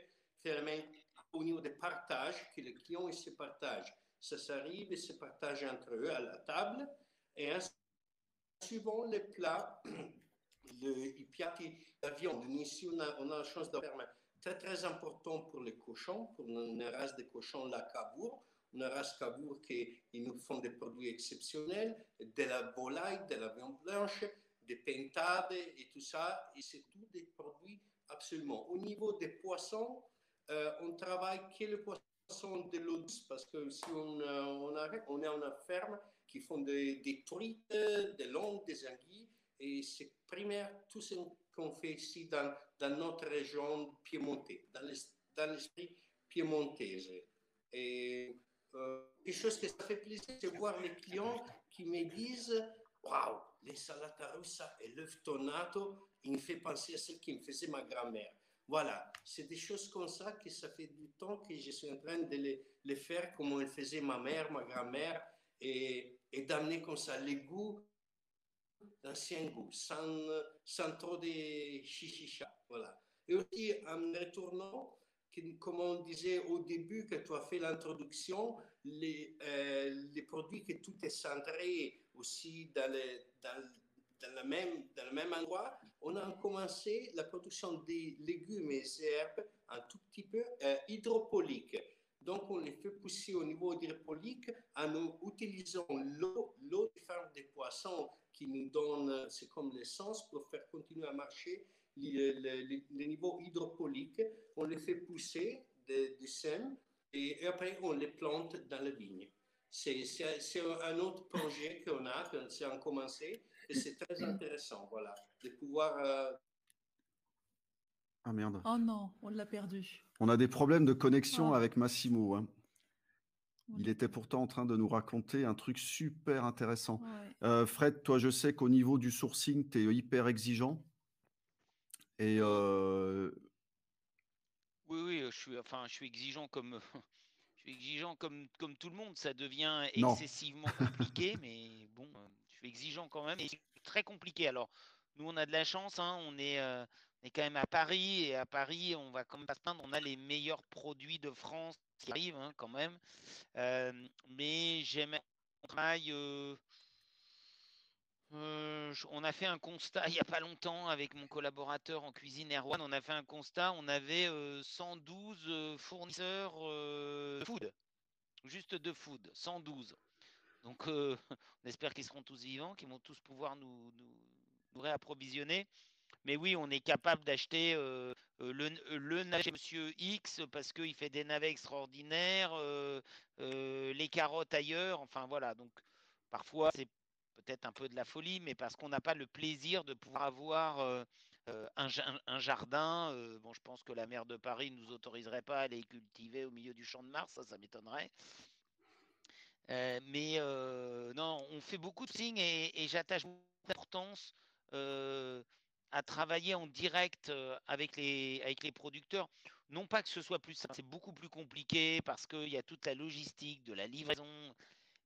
fait au niveau des partages, que les clients se partagent. Ça s'arrive et se partagent entre eux à la table. Et en suivant les plats, le piatti, la viande, ici on a, on a la chance d'avoir très très important pour les cochons, pour une race de cochons, la cabour. Une race cabour qui nous font des produits exceptionnels, de la volaille, de la viande blanche, des pentades et tout ça. Et c'est tout des produits absolument. Au niveau des poissons, euh, on travaille que le poisson de l'eau douce parce que si on, euh, on, a, on est en une ferme qui font des, des truites, des longues, des anguilles. Et c'est primaire tout ce qu'on fait ici dans, dans, notre région piémontaise, dans l'esprit piémontaise. Et euh, chose qui ça fait plaisir, c'est voir les clients qui me disent Waouh, l'insalata russa et l'œuf tonato, il me fait penser à ce qui me faisait ma grand-mère. Voilà, c'est des choses comme ça que ça fait du temps que je suis en train de les, faire comme elle faisait ma mère, ma grand-mère, et, et d'amener comme ça les goûts, l'ancien goût, sans, sans trop de chichicha. Voilà. Et aussi, en retournant, comme on disait au début, que tu as fait l'introduction, les, euh, les produits que tout est centré aussi dans le, dans, dans, le même, dans le même endroit, on a commencé la production des légumes et herbes un tout petit peu euh, hydroponique. Donc, on les fait pousser au niveau hydroponique en utilisant l'eau, l'eau des fermes des poissons qui nous donne, c'est comme l'essence pour faire continuer à marcher les, niveaux hydroponiques. On les fait pousser des, des et, après on les plante dans la vigne. C'est un autre projet qu'on a, qu'on a commencé et c'est très intéressant, voilà, de pouvoir euh, ah merde. Oh non, on l'a perdu. On a des problèmes de connexion avec Massimo. Hein. Il était pourtant en train de nous raconter un truc super intéressant. Euh, Fred, toi, je sais qu'au niveau du sourcing, tu es hyper exigeant. Et euh, oui, oui, je suis, enfin, je suis exigeant comme, je suis exigeant comme, comme tout le monde. Ça devient excessivement compliqué, mais bon, exigeant quand même. Et très compliqué. Alors, nous, on a de la chance. Hein, on est, euh, quand même à Paris et à Paris, on va quand même pas se plaindre, on a les meilleurs produits de France qui arrivent hein, quand même. Euh, mais j'aime travail. Euh, euh, on a fait un constat il n'y a pas longtemps avec mon collaborateur en cuisine Erwan. On a fait un constat. On avait 112 fournisseurs food, juste de food, 112. Donc, on espère qu'ils seront tous vivants, qu'ils vont tous pouvoir nous, réapprovisionner. Mais oui, on est capable d'acheter euh, euh, le, le, navet Monsieur X parce qu'il fait des navets extraordinaires, euh, les carottes ailleurs. Enfin voilà. Donc parfois c'est peut-être un peu de la folie, mais parce qu'on n'a pas le plaisir de pouvoir avoir un, jardin. bon, je pense que la maire de Paris ne nous autoriserait pas à les cultiver au milieu du champ de Mars, ça, ça m'étonnerait. Mais non, on fait beaucoup de signes et, et j'attache d'importance à travailler en direct avec les, avec les producteurs. Non pas que ce soit plus simple, c'est beaucoup plus compliqué parce qu'il y a toute la logistique de la livraison,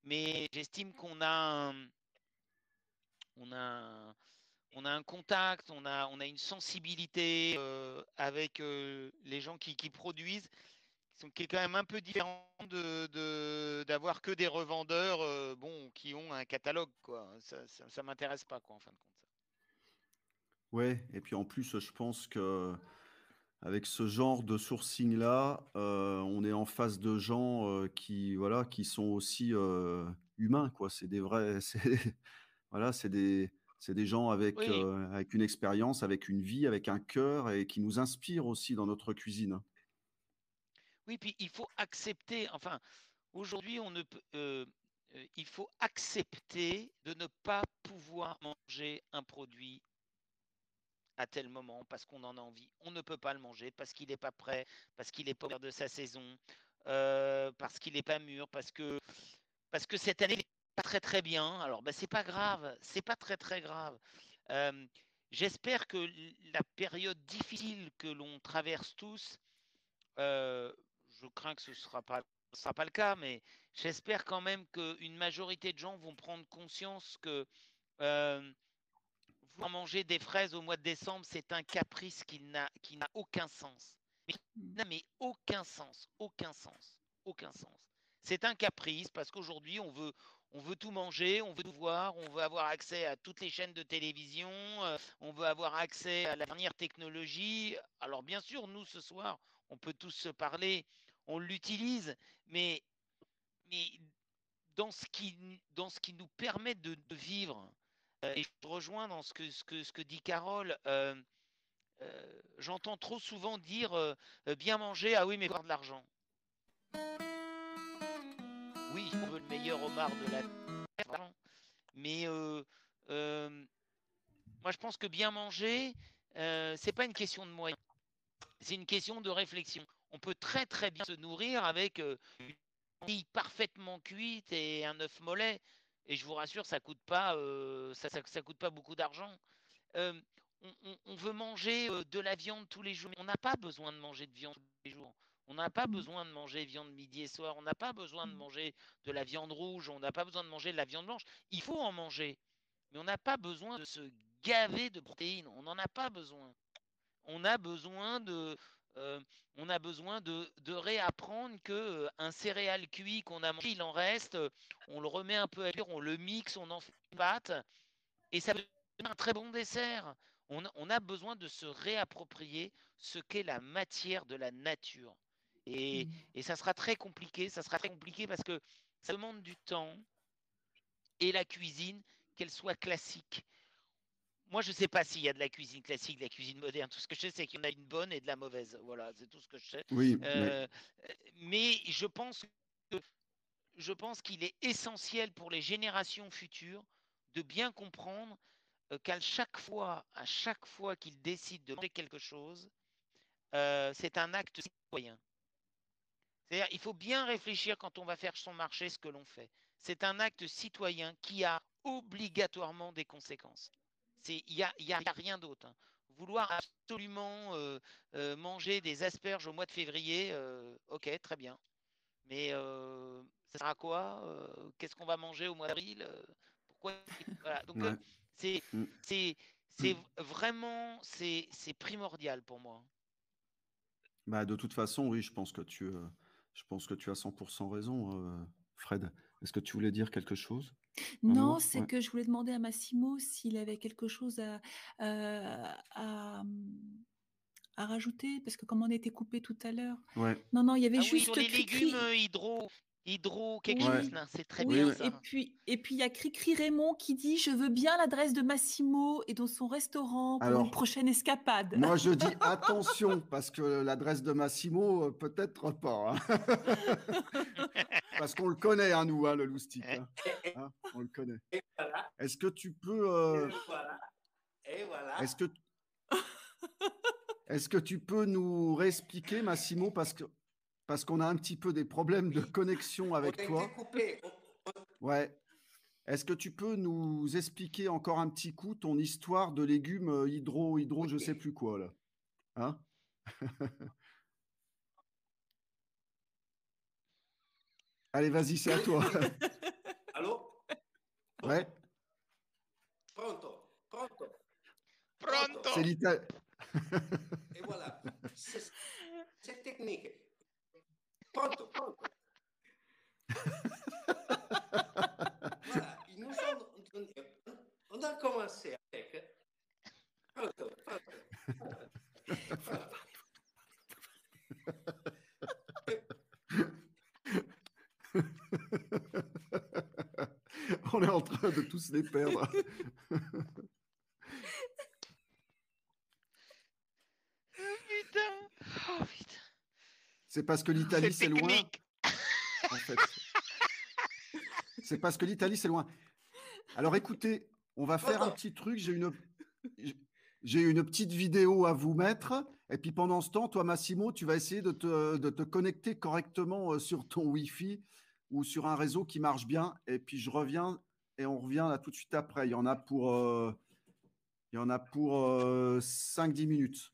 mais j'estime qu'on a un, on a, on a un contact, on a, on a une sensibilité avec les gens qui, qui produisent qui est quand même un peu différent de d'avoir que des revendeurs bon qui ont un catalogue quoi ça ça, ça m'intéresse pas quoi en fin de compte Ouais, et puis en plus, je pense que avec ce genre de sourcing là, euh, on est en face de gens euh, qui voilà, qui sont aussi euh, humains quoi. C'est des vrais, voilà, c'est des c'est des gens avec avec une expérience, avec une vie, avec un cœur et qui nous inspirent aussi dans notre cuisine. Oui, puis il faut accepter. Enfin, aujourd'hui, on ne peut. il faut accepter de ne pas pouvoir manger un produit à tel moment parce qu'on en a envie. On ne peut pas le manger parce qu'il n'est pas prêt, parce qu'il n'est pas de sa saison, euh, parce qu'il n'est pas mûr, parce que, parce que cette année n'est pas très très bien. Alors ben, c'est pas grave, c'est pas très très grave. Euh, j'espère que la période difficile que l'on traverse tous, euh, je crains que ce ne sera pas le cas, mais j'espère quand même qu'une majorité de gens vont prendre conscience que manger des fraises au mois de décembre, c'est un caprice qui n'a aucun sens. Mais, mais aucun sens, aucun sens, aucun sens. C'est un caprice parce qu'aujourd'hui on veut on veut tout manger, on veut tout voir, on veut avoir accès à toutes les chaînes de télévision, euh, on veut avoir accès à la dernière technologie. Alors bien sûr, nous ce soir, on peut tous se parler, on l'utilise, mais dans ce qui nous permet de, vivre, euh, et je rejoins dans ce que dit Carole. Euh, euh, j'entends trop souvent dire bien manger, ah oui, mais avoir de l'argent. Oui, on veut le meilleur homard de la terre, mais moi je pense que bien manger, c'est pas une question de moyens, c'est une question de réflexion. On peut très très bien se nourrir avec une parfaitement cuite et un œuf mollet. Et je vous rassure, ça coûte pas, euh, ça, ça, coûte pas beaucoup d'argent. Euh, on, veut manger de la viande tous les jours. On n'a pas besoin de manger de viande tous les jours. On n'a pas besoin de manger viande midi et soir. On n'a pas besoin de mmh. manger de la viande rouge. On n'a pas besoin de manger de la viande blanche. Il faut en manger. Mais on n'a pas besoin de se gaver de protéines. On n'en a pas besoin. On a besoin de, euh, on a besoin de, réapprendre que euh, un céréal cuit qu'on a mangé, il en reste, euh, on le remet un peu à cuire, on le mixe, on en fait une pâte, et ça devient un très bon dessert. On, a besoin de se réapproprier ce qu'est la matière de la nature. Et, Mmh. et ça sera très compliqué. Ça sera très compliqué parce que ça demande du temps et la cuisine, qu'elle soit classique. Moi, je ne sais pas s'il y a de la cuisine classique, de la cuisine moderne. Tout ce que je sais, c'est qu'il y en a une bonne et de la mauvaise. Voilà, c'est tout ce que je sais. Oui, mais- Euh, mais je pense que je pense qu'il est essentiel pour les générations futures de bien comprendre euh, qu'à chaque fois, à chaque fois qu'ils décident de manger quelque chose, euh, c'est un acte citoyen. C'est-à-dire, il faut bien réfléchir quand on va faire son marché ce que l'on fait. C'est un acte citoyen qui a obligatoirement des conséquences. C'est- Il n'y a, y a- rien d'autre. hein. Vouloir absolument euh, euh, manger des asperges au mois de février, euh, ok, très bien. Mais ça sera quoi Euh, Qu'est-ce qu'on va manger au mois d'avril Pourquoi voilà. Donc Ouais. c'est Mm. c'est vraiment c'est primordial pour moi. Bah, de toute façon, oui, je pense que tu, je pense que tu as 100% raison, Fred. Est-ce que tu voulais dire quelque chose? Non, mot c'est Ouais. que je voulais demander à Massimo s'il avait quelque chose à, euh, à, à rajouter, parce que comme on était coupé tout à l'heure. Ouais. Non, non, il y avait Ah oui, juste sur les légumes euh, hydro hydro quelque chose là, c'est très Oui, bien ouais. ça. et puis et puis il y a Cricri Raymond qui dit je veux bien l'adresse de Massimo et dans son restaurant pour Alors, une prochaine escapade. Moi, je dis attention, parce que l'adresse de Massimo, euh, peut-être pas. hein. parce qu'on le connaît, hein, nous, hein, le loustic. hein. Hein, on le connaît. Est-ce que tu peux... euh, et voilà, et voilà. Est-ce que, est-ce que tu peux nous réexpliquer, Massimo, parce que parce qu'on a un petit peu des problèmes de connexion On avec été toi. coupé. On- on- Ouais. Est-ce que tu peux nous expliquer encore un petit coup ton histoire de légumes euh, hydro, hydro, je sais plus quoi là Hein Allez, vas-y, c'est à toi. Allô Ouais, Pronto, pronto. Pronto. c'est l'Italie. Et voilà. C'est technique. Pronto, pronto. voilà, ils nous ont, on- on a commencé avec. Pronto, pronto. On est en train de tous les perdre. C'est parce que l'Italie, C'est loin. technique. en fait. C'est parce que l'Italie, c'est loin. Alors écoutez, on va faire un petit truc. J'ai une, j'ai une petite vidéo à vous mettre. Et puis pendant ce temps, toi, Massimo, tu vas essayer de te, de te connecter correctement euh, sur ton Wi-Fi ou sur un réseau qui marche bien. Et puis je reviens et on revient là tout de suite après. Il y en a pour, euh, il y en a pour 5-10 minutes.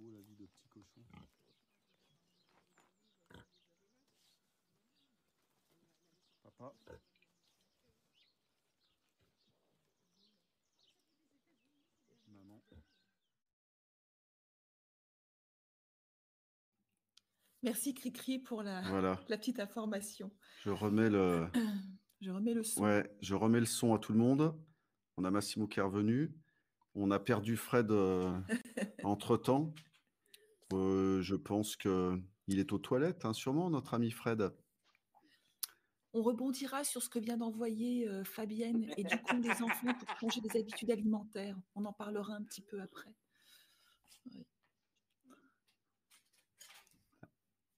Beau la vie de petit cochon. Papa. Maman. Merci Cricri pour la, Voilà, la petite information. je remets le, Je remets le son. ouais, je remets le son à tout le monde. On a Massimo qui est revenu. On a perdu Fred entre temps. Je pense que il est aux toilettes, hein, sûrement, notre ami Fred. On rebondira sur ce que vient d'envoyer euh, Fabienne et du coup des enfants pour changer des habitudes alimentaires. On en parlera un petit peu après. Oui.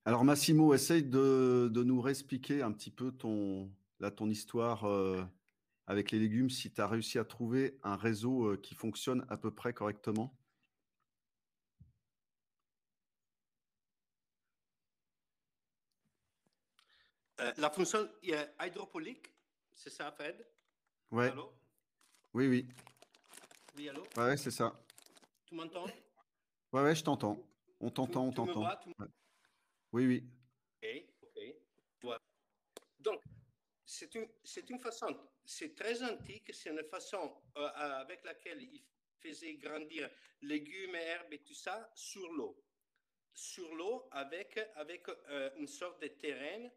Alors Massimo, essaye de, de nous réexpliquer un petit peu ton, là, ton histoire euh, avec les légumes, si tu as réussi à trouver un réseau euh, qui fonctionne à peu près correctement. Euh, la fonction hydroponique, c'est ça, Fred? Ouais, Allô? Oui, oui, Oui, allô? Ouais, ouais, c'est ça. Tu m'entends? Ouais, ouais, je t'entends. On t'entend, on t'entend. Ouais. Oui, oui. Ok, ok. Voilà. Donc, c'est une, une façon, c'est très antique, c'est une façon euh, avec laquelle il faisait grandir légumes, herbes et tout ça sur l'eau. Sur l'eau avec, avec euh, une sorte de terrain.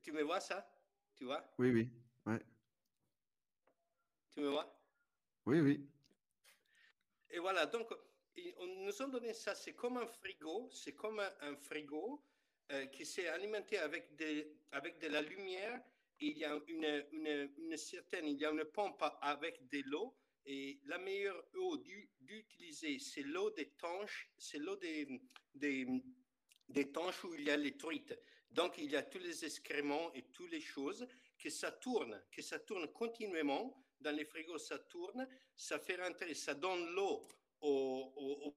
Tu me vois ça? Tu vois? Oui, oui. Ouais. Tu me vois? Oui, oui. Et voilà, donc, on nous ont donné ça, c'est comme un frigo, c'est comme un, un frigo euh, qui s'est alimenté avec, des, avec de la lumière. Il y a une, une, une certaine, il y a une pompe avec de l'eau. Et la meilleure eau d'u- d'utiliser, c'est l'eau des tanches, c'est l'eau des, des, des tanches où il y a les truites. Donc, il y a tous les excréments et toutes les choses, que ça tourne, que ça tourne continuellement. Dans les frigos, ça tourne, ça fait rentrer, ça donne l'eau au, au- au-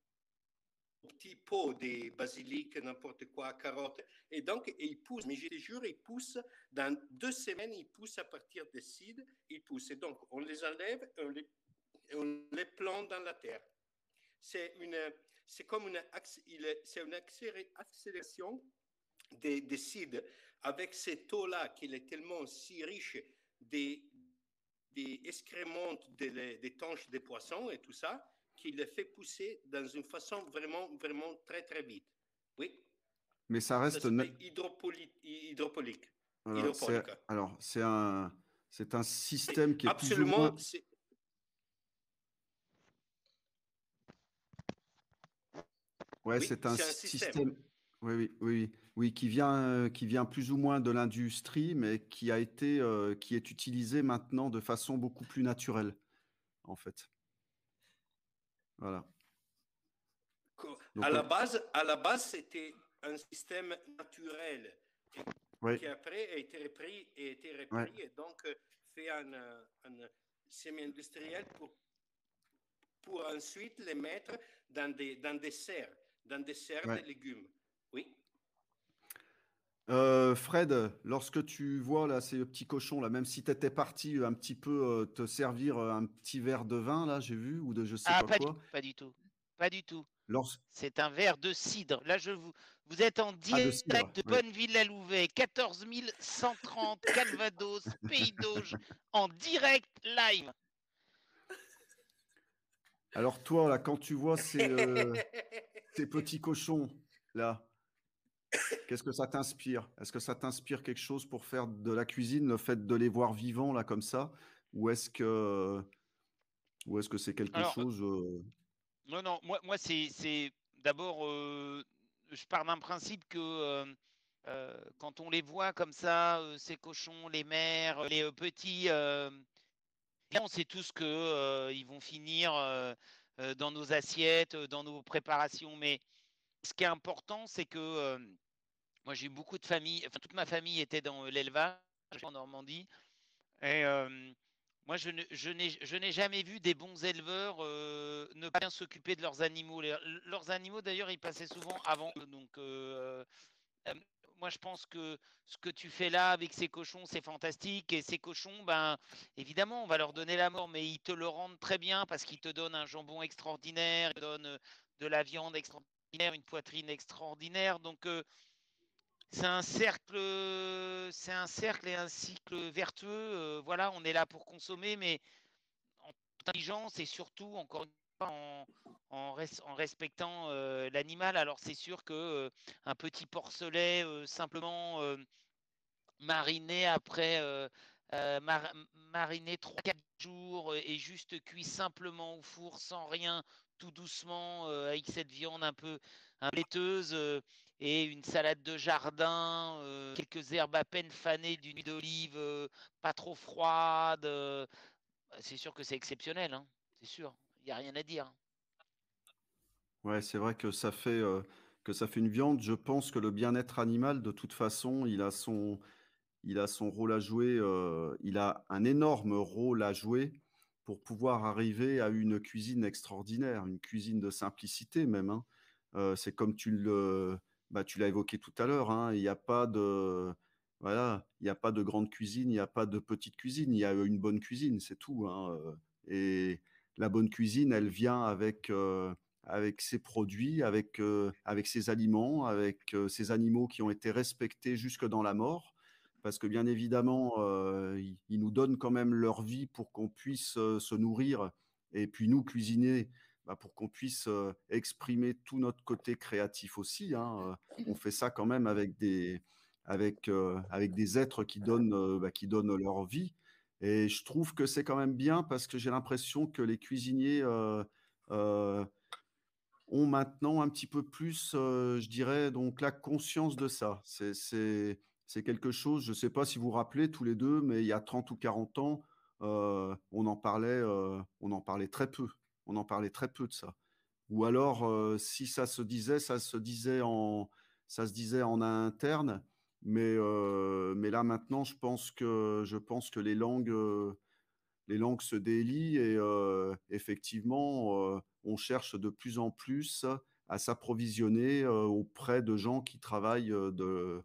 au petit pot des basilic, n'importe quoi, carottes. Et donc, il pousse, mais je te jure, il pousse, dans deux semaines, il pousse à partir des cides, il pousse. Et donc, on les enlève et on les, et on les plante dans la terre. C'est comme une, c'est une accélé- accélération des, des cides avec cette eau-là qui est tellement si riche des, des excréments des, des tanches des poissons et tout ça, qu'il les fait pousser dans une façon vraiment, vraiment très, très vite. Oui, Mais ça reste. na- s'appelle hydropoli- hydroponique. Alors, c'est, un, c'est un système qui est Absolument, moins. Ouais, Oui, c'est un c'est un système. système. Oui, oui, oui, oui, oui, qui vient, euh, qui vient plus ou moins de l'industrie, mais qui a été, euh, qui est utilisé maintenant de façon beaucoup plus naturelle, en fait. Voilà. Donc, à la euh, base, à la base, c'était un système naturel et qui après a été repris et été repris et donc fait un, un semi-industriel pour, pour ensuite les mettre dans des, dans des serres, dans des serres Ouais. de légumes. Oui. Euh, Fred, lorsque tu vois là ces petits cochons là, même si tu étais parti un petit peu euh, te servir euh, un petit verre de vin là, j'ai vu ou de je sais Ah, pas pas du, quoi. pas du tout. Pas du tout. Lors- C'est un verre de cidre. Là, je vous, vous êtes en Ah, de direct de oui. Bonneville-la-Louvet, 14 130 Calvados, Pays d'Auge, en direct live. Alors toi là, quand tu vois ces, euh, ces petits cochons là, qu'est-ce que ça t'inspire? Est-ce que ça t'inspire quelque chose pour faire de la cuisine, le fait de les voir vivants là comme ça, ou est-ce que, ou est-ce que c'est quelque Alors, chose euh, Non, non, moi, moi c'est, d'abord, euh, je pars d'un principe que euh, quand on les voit comme ça, ces cochons, les mères, les petits, on sait tous que ils vont finir dans nos assiettes, dans nos préparations. Mais ce qui est important, c'est que moi j'ai eu beaucoup de familles, enfin toute ma famille était dans euh, l'élevage en Normandie. Et euh, moi, je n'ai jamais vu des bons éleveurs euh, ne pas bien s'occuper de leurs animaux. Leurs animaux, d'ailleurs, ils passaient souvent avant eux. Donc, moi, je pense que ce que tu fais là avec ces cochons, c'est fantastique. Et ces cochons, ben, évidemment, on va leur donner la mort, mais ils te le rendent très bien parce qu'ils te donnent un jambon extraordinaire, ils te donnent de la viande extraordinaire, une poitrine extraordinaire. Donc, c'est un cercle, c'est un cercle et un cycle vertueux. voilà, on est là pour consommer, mais en intelligence et surtout, encore une fois, en, respectant l'animal. Alors, c'est sûr que un petit porcelet simplement mariné après mariné 3-4 jours et juste cuit simplement au four sans rien, tout doucement, avec cette viande un peu laiteuse et une salade de jardin, quelques herbes à peine fanées d'une huile d'olive pas trop froide. Bah, c'est sûr que c'est exceptionnel, hein, c'est sûr. Il n'y a rien à dire. Ouais, c'est vrai que ça fait que ça fait une viande. Je pense que le bien-être animal, de toute façon, il a son, il a son rôle à jouer. il a un énorme rôle à jouer pour pouvoir arriver à une cuisine extraordinaire, une cuisine de simplicité même. Hein. c'est comme tu le, bah, tu l'as évoqué tout à l'heure. Hein, il n'y a pas de, voilà, il n'y a pas de grande cuisine, il n'y a pas de petite cuisine. Il y a une bonne cuisine, c'est tout. Hein, et la bonne cuisine, elle vient avec avec ses produits, avec, avec ses aliments, avec ses animaux qui ont été respectés jusque dans la mort parce que bien évidemment, ils, nous donnent quand même leur vie pour qu'on puisse se nourrir et puis nous cuisiner bah, pour qu'on puisse exprimer tout notre côté créatif aussi. Hein, on fait ça quand même avec des, avec, avec des êtres qui donnent, bah, qui donnent leur vie. Et je trouve que c'est quand même bien parce que j'ai l'impression que les cuisiniers ont maintenant un petit peu plus, je dirais, donc la conscience de ça. C'est quelque chose, je ne sais pas si vous vous rappelez tous les deux, mais il y a 30 ou 40 ans, on, en parlait, on en parlait très peu. On en parlait très peu de ça. Ou alors, euh, si ça se disait, ça se disait en, ça se disait en interne. Mais, mais là maintenant, je pense que, je pense que les langues, les langues se délient et effectivement, on cherche de plus en plus à s'approvisionner auprès de gens qui travaillent de,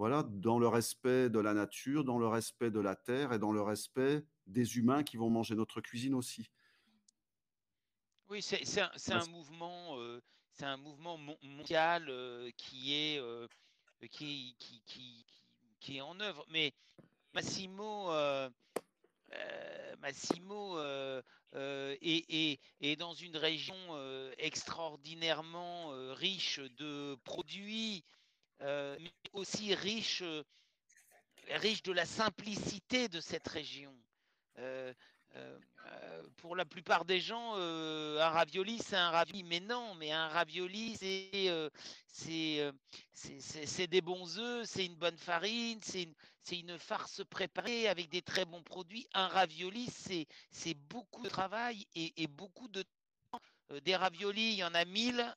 voilà, dans le respect de la nature, dans le respect de la terre et dans le respect des humains qui vont manger notre cuisine aussi. Oui, c'est un, mouvement, c'est un mouvement mondial qui, est, qui, qui, est en œuvre. Mais Massimo, Massimo est, est, dans une région extraordinairement riche de produits euh, mais aussi riche, euh, riche de la simplicité de cette région. Euh, pour la plupart des gens, un ravioli, c'est un ravioli. Mais non, mais un ravioli, c'est c'est des bons œufs, c'est une bonne farine, c'est une, une, farce préparée avec des très bons produits. Un ravioli, c'est beaucoup de travail et, beaucoup de temps. Des raviolis, il y en a mille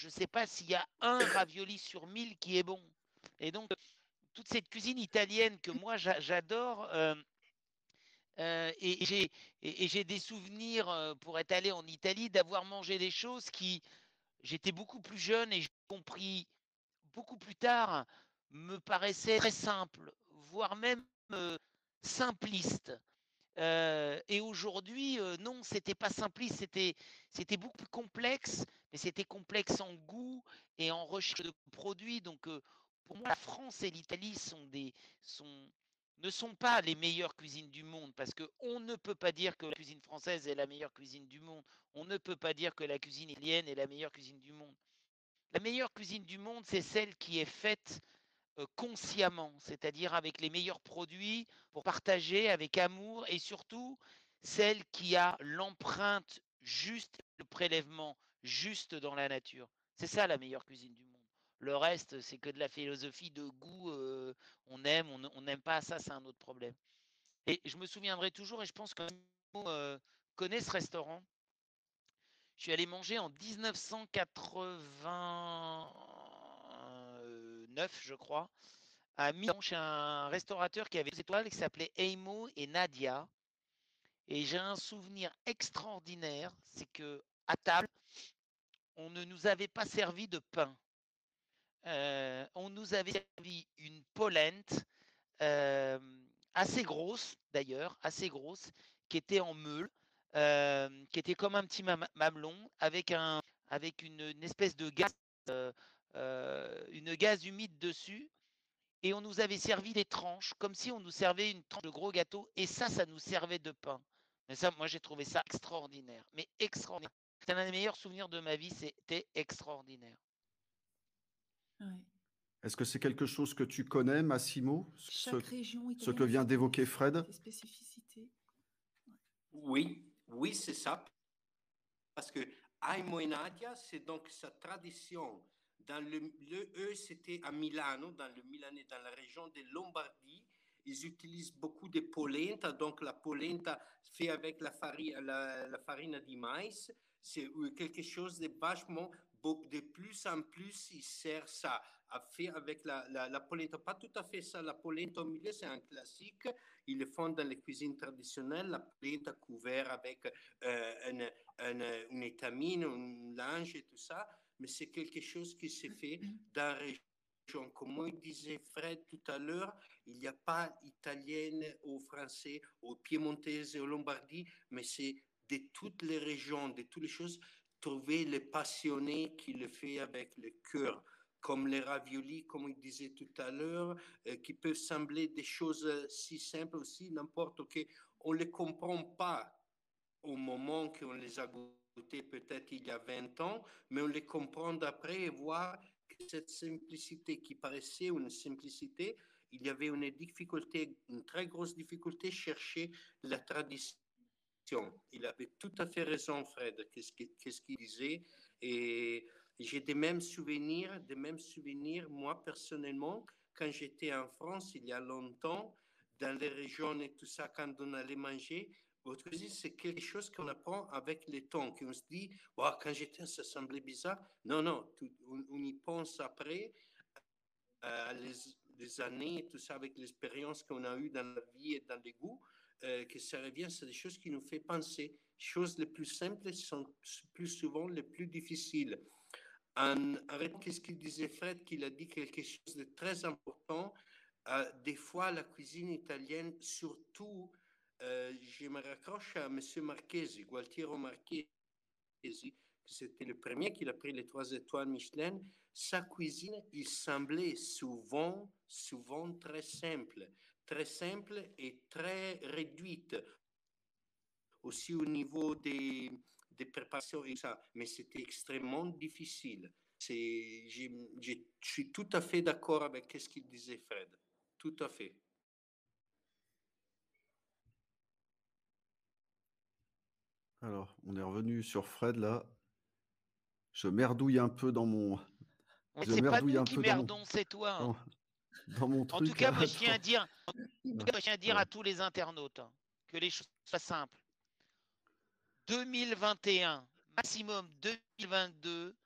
je ne sais pas s'il y a un ravioli sur mille qui est bon. Et donc, toute cette cuisine italienne que moi j'adore, euh, euh, et j'ai des souvenirs, euh, pour être allé en Italie, d'avoir mangé des choses qui, j'étais beaucoup plus jeune et j'ai compris beaucoup plus tard, me paraissaient très simples, voire même simplistes. et aujourd'hui, non, c'était pas simpliste, c'était c'était beaucoup plus complexe, mais c'était complexe en goût et en recherche de produits. Donc, pour moi, la France et l'Italie sont des, sont, ne sont pas les meilleures cuisines du monde parce qu'on ne peut pas dire que la cuisine française est la meilleure cuisine du monde. On ne peut pas dire que la cuisine italienne est la meilleure cuisine du monde. La meilleure cuisine du monde, c'est celle qui est faite consciemment, c'est-à-dire avec les meilleurs produits pour partager avec amour et surtout celle qui a l'empreinte juste, le prélèvement juste dans la nature. C'est ça la meilleure cuisine du monde. Le reste, c'est que de la philosophie de goût. Euh, on aime, on n'aime pas, ça, c'est un autre problème. Et je me souviendrai toujours, et je pense que euh, connaît ce restaurant. Je suis allé manger en 1989, je crois, à Milan, chez un restaurateur qui avait des étoiles qui s'appelait Eimo et Nadia. Et j'ai un souvenir extraordinaire, c'est que à table, on ne nous avait pas servi de pain. Euh, on nous avait servi une polente euh, assez grosse, d'ailleurs, assez grosse, qui était en meule, euh, qui était comme un petit mamelon, avec, un, avec une, espèce de gaz une gaz humide dessus et on nous avait servi des tranches, comme si on nous servait une tranche de gros gâteau, et ça, ça nous servait de pain. Mais ça, moi, j'ai trouvé ça extraordinaire, mais extraordinaire. C'est un des meilleurs souvenirs de ma vie, c'était extraordinaire. Est-ce que c'est quelque chose que tu connais, Massimo Chaque ce, région ce que vient d'évoquer Fred? Oui, oui, c'est ça. Parce que Aimo Nadia, c'est donc sa tradition dans le, eux, c'était à Milano, dans le Milanais, dans la région de Lombardie. Ils utilisent beaucoup de polenta, donc la polenta fait avec la farine, la, la farine de maïs. C'est quelque chose de vachement, de plus en plus, ils servent ça à faire avec la, la, polenta. Pas tout à fait ça. La polenta au milieu, c'est un classique. Ils le font dans les cuisines traditionnelles. La polenta couverte avec euh, une, une, une étamine, un linge et tout ça mais c'est quelque chose qui s'est fait dans la région. Comme il disait Fred tout à l'heure, il n'y a pas italienne ou français ou piémontaise ou lombardie, mais c'est de toutes les régions, de toutes les choses, trouver les passionnés qui le font avec le cœur comme les raviolis, comme il disait tout à l'heure, euh, qui peuvent sembler des choses si simples aussi, n'importe quoi. On ne les comprend pas au moment qu'on les a peut-être il y a 20 ans, mais on les comprend d'après et voir que cette simplicité qui paraissait une simplicité, il y avait une difficulté, une très grosse difficulté, chercher la tradition. Il avait tout à fait raison, Fred, qu'est-ce qu'il disait. Et j'ai des mêmes souvenirs, des mêmes souvenirs, moi personnellement, quand j'étais en France il y a longtemps, dans les régions et tout ça, quand on allait manger, votre c'est quelque chose qu'on apprend avec le temps, qu'on se dit, quand j'étais, ça semblait bizarre. Non, non, on, y pense après, euh, les, années et tout ça, avec l'expérience qu'on a eue dans la vie et dans les goûts, euh, que ça revient, c'est des choses qui nous font penser. Les choses les plus simples sont plus souvent les plus difficiles. En, qu'est-ce qu'il disait Fred, qu'il a dit quelque chose de très important. Euh, des fois, la cuisine italienne, surtout euh, je me raccroche à M. Marchesi, Gualtiero Marchesi, c'était le premier qui a pris les trois étoiles Michelin. Sa cuisine, il semblait souvent, souvent très simple, très simple et très réduite. Aussi au niveau des, des préparations et ça, mais c'était extrêmement difficile. Je suis tout à fait d'accord avec ce qu'il disait Fred, tout à fait. Alors, on est revenu sur Fred là. Je merdouille un peu dans mon. C'est pas nous qui merdons, c'est toi. Hein. Dans, mon truc. En tout cas, moi, je tiens à dire, à, dire à tous les internautes hein, que les choses soient simples. 2021, maximum 2022,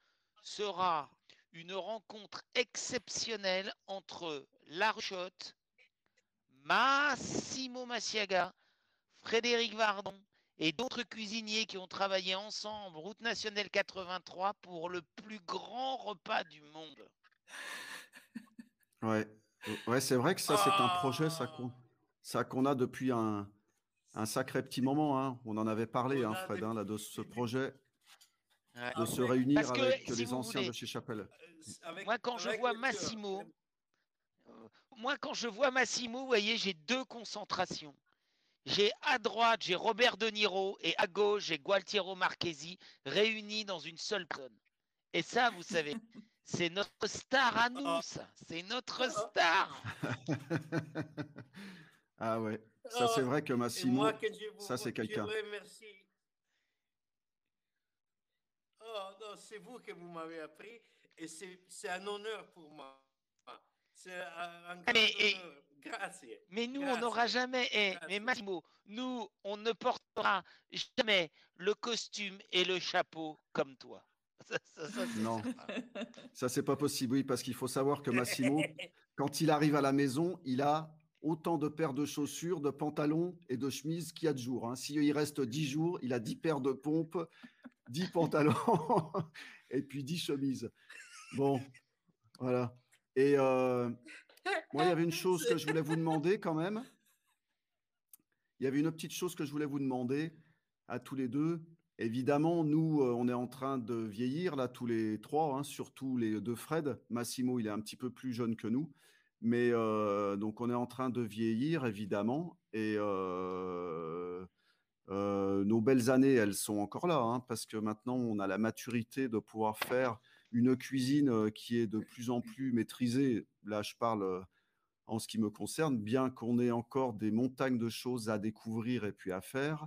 sera une rencontre exceptionnelle entre La Rochotte, Massimo Massiaga, Frédéric Vardon et d'autres cuisiniers qui ont travaillé ensemble, route nationale 83, pour le plus grand repas du monde. Ouais, ouais c'est vrai que ça, c'est un projet ça qu'on ça qu'on a depuis un, un, sacré petit moment. Hein. On en avait parlé, hein, Fred, hein, là, de ce projet. De se réunir avec les anciens de chez Chapelle. Euh, moi, quand je vois Massimo, euh, moi, quand je vois Massimo, vous voyez, j'ai deux concentrations. J'ai à droite, j'ai Robert De Niro et à gauche, j'ai Gualtiero Marchesi réunis dans une seule personne. Et ça, vous savez, c'est notre star à nous, ça. C'est notre star. ah ouais, ça c'est vrai que Massimo, ça c'est quelqu'un. Oh non, c'est vous que vous m'avez appris et c'est un honneur pour moi. C'est un grand honneur. Mais nous, on n'aura jamais. Eh, mais Massimo, nous, on ne portera jamais le costume et le chapeau comme toi. non, ça c'est pas possible, oui, parce qu'il faut savoir que Massimo, quand il arrive à la maison, il a autant de paires de chaussures, de pantalons et de chemises qu'il y a de jours. Hein. S'il reste 10 jours, il a 10 paires de pompes, 10 pantalons et puis 10 chemises. Bon, voilà. Et euh, moi, il y avait une chose que je voulais vous demander quand même. Il y avait une petite chose que je voulais vous demander à tous les deux. Évidemment, nous, on est en train de vieillir, là, tous les trois, hein, surtout les deux Fred. Massimo, il est un petit peu plus jeune que nous. Mais donc, on est en train de vieillir, évidemment. Et nos belles années, elles sont encore là, hein, parce que maintenant, on a la maturité de pouvoir faire une cuisine qui est de plus en plus maîtrisée. Là, je parle en ce qui me concerne, bien qu'on ait encore des montagnes de choses à découvrir et puis à faire.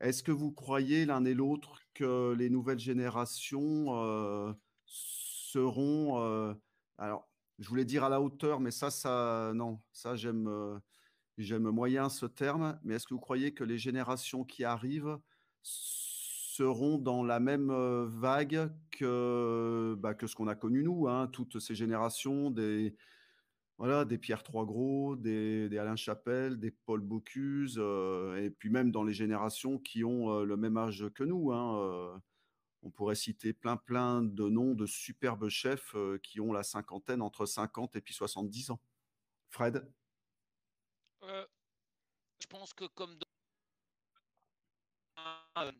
Est-ce que vous croyez l'un et l'autre que les nouvelles générations seront... alors, je voulais dire à la hauteur, mais ça, ça, non, ça, j'aime, j'aime moyen ce terme. Mais est-ce que vous croyez que les générations qui arrivent seront dans la même vague que, bah, que ce qu'on a connu nous, hein, toutes ces générations des, voilà, des Pierre Trois-Gros, des, des, Alain Chapelle, des Paul Bocuse, et puis même dans les générations qui ont le même âge que nous. Hein, on pourrait citer plein plein de noms de superbes chefs qui ont la cinquantaine, entre 50 et puis 70 ans. Fred? Je pense que comme il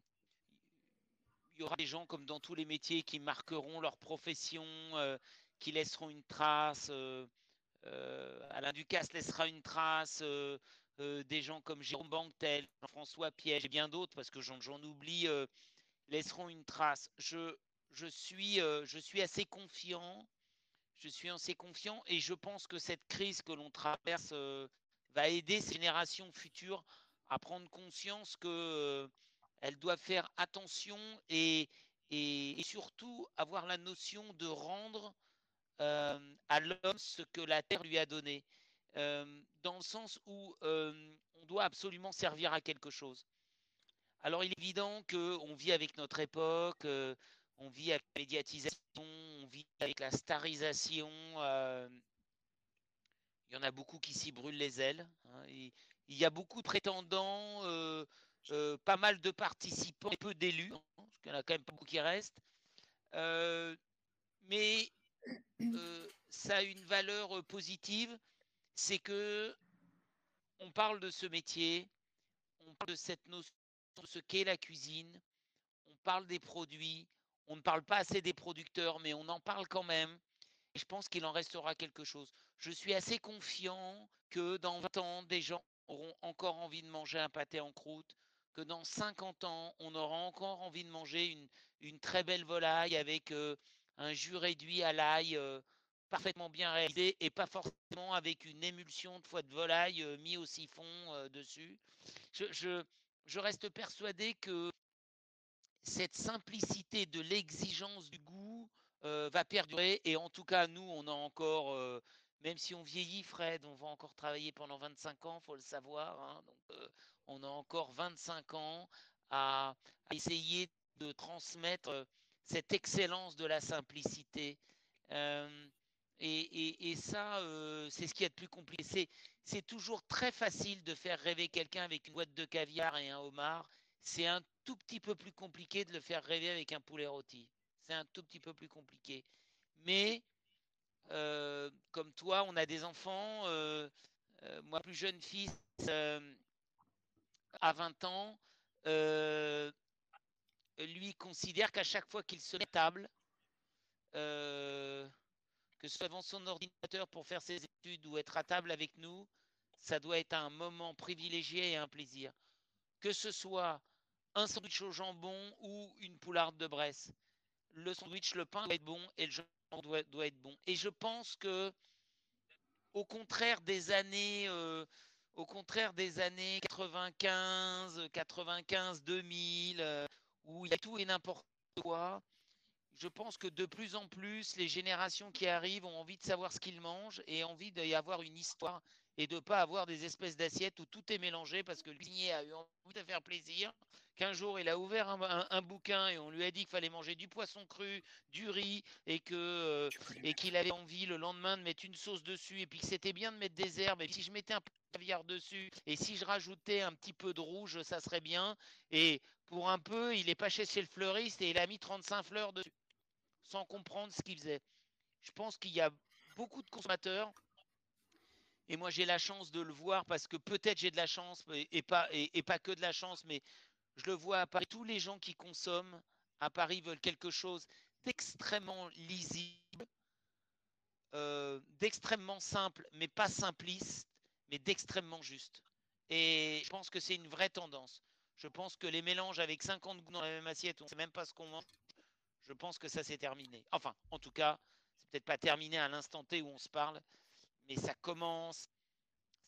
y aura des gens comme dans tous les métiers qui marqueront leur profession, qui laisseront une trace. Alain Ducasse laissera une trace. des gens comme Jérôme Banquetel, François Piège et bien d'autres, parce que j'en oublie, laisseront une trace. Je, suis, euh, assez confiant. Je suis assez confiant et je pense que cette crise que l'on traverse euh, va aider ces générations futures à prendre conscience qu'elles euh, doivent faire attention et, surtout avoir la notion de rendre à l'homme ce que la terre lui a donné, dans le sens où on doit absolument servir à quelque chose. Alors il est évident qu'on vit avec notre époque, euh, on vit avec la médiatisation, on vit avec la starisation. Euh, il y en a beaucoup qui s'y brûlent les ailes. Hein, il y a beaucoup de prétendants, euh, pas mal de participants et peu d'élus, hein, parce qu'il y en a quand même pas beaucoup qui restent. mais ça a une valeur positive, c'est que on parle de ce métier, on parle de cette notion ce qu'est la cuisine, on parle des produits, on ne parle pas assez des producteurs, mais on en parle quand même. Je pense qu'il en restera quelque chose. Je suis assez confiant que dans 20 ans, des gens auront encore envie de manger un pâté en croûte, que dans 50 ans, on aura encore envie de manger une, une très belle volaille avec euh, un jus réduit à l'ail euh, parfaitement bien réalisé et pas forcément avec une émulsion de foie de volaille euh, mis au siphon dessus. je, reste persuadé que cette simplicité de l'exigence du goût euh, va perdurer. Et en tout cas, nous, on a encore, euh, même si on vieillit, Fred, on va encore travailler pendant 25 ans, faut le savoir. Hein. euh, on a encore 25 ans à, essayer de transmettre cette excellence de la simplicité. Et, ça, euh, c'est ce qui est le plus compliqué. C'est toujours très facile de faire rêver quelqu'un avec une boîte de caviar et un homard. C'est un tout petit peu plus compliqué de le faire rêver avec un poulet rôti. C'est un tout petit peu plus compliqué. Mais, euh, comme toi, on a des enfants. Euh, moi, plus jeune fils, à 20 ans, lui considère qu'à chaque fois qu'il se met à table, que ce soit devant son ordinateur pour faire ses études ou être à table avec nous, ça doit être un moment privilégié et un plaisir. Que ce soit un sandwich au jambon ou une poularde de Bresse. Le sandwich, le pain doit être bon et le jambon doit, être bon. Et je pense que, au contraire des années, euh, au contraire des années 95, 95, 2000, où il y a tout et n'importe quoi, je pense que de plus en plus, les générations qui arrivent ont envie de savoir ce qu'ils mangent et envie d'y avoir une histoire et de ne pas avoir des espèces d'assiettes où tout est mélangé parce que le cuisinier a eu envie de faire plaisir. Qu'un jour, il a ouvert un, bouquin et on lui a dit qu'il fallait manger du poisson cru, du riz et que euh, et qu'il avait envie le lendemain de mettre une sauce dessus et puis que c'était bien de mettre des herbes et si je mettais un peu caviar dessus et si je rajoutais un petit peu de rouge, ça serait bien. Et pour un peu, il est pas chez le fleuriste et il a mis 35 fleurs dessus sans comprendre ce qu'il faisait. Je pense qu'il y a beaucoup de consommateurs, et moi j'ai la chance de le voir parce que peut-être j'ai de la chance, et pas, et, pas que de la chance, mais je le vois à Paris, tous les gens qui consomment à Paris veulent quelque chose d'extrêmement lisible, euh, d'extrêmement simple, mais pas simpliste, mais d'extrêmement juste. Et je pense que c'est une vraie tendance. Je pense que les mélanges avec 50 goûts dans la même assiette, on ne sait même pas ce qu'on mange. Je pense que ça c'est terminé. Enfin, en tout cas, c'est peut-être pas terminé à l'instant T où on se parle, mais ça commence,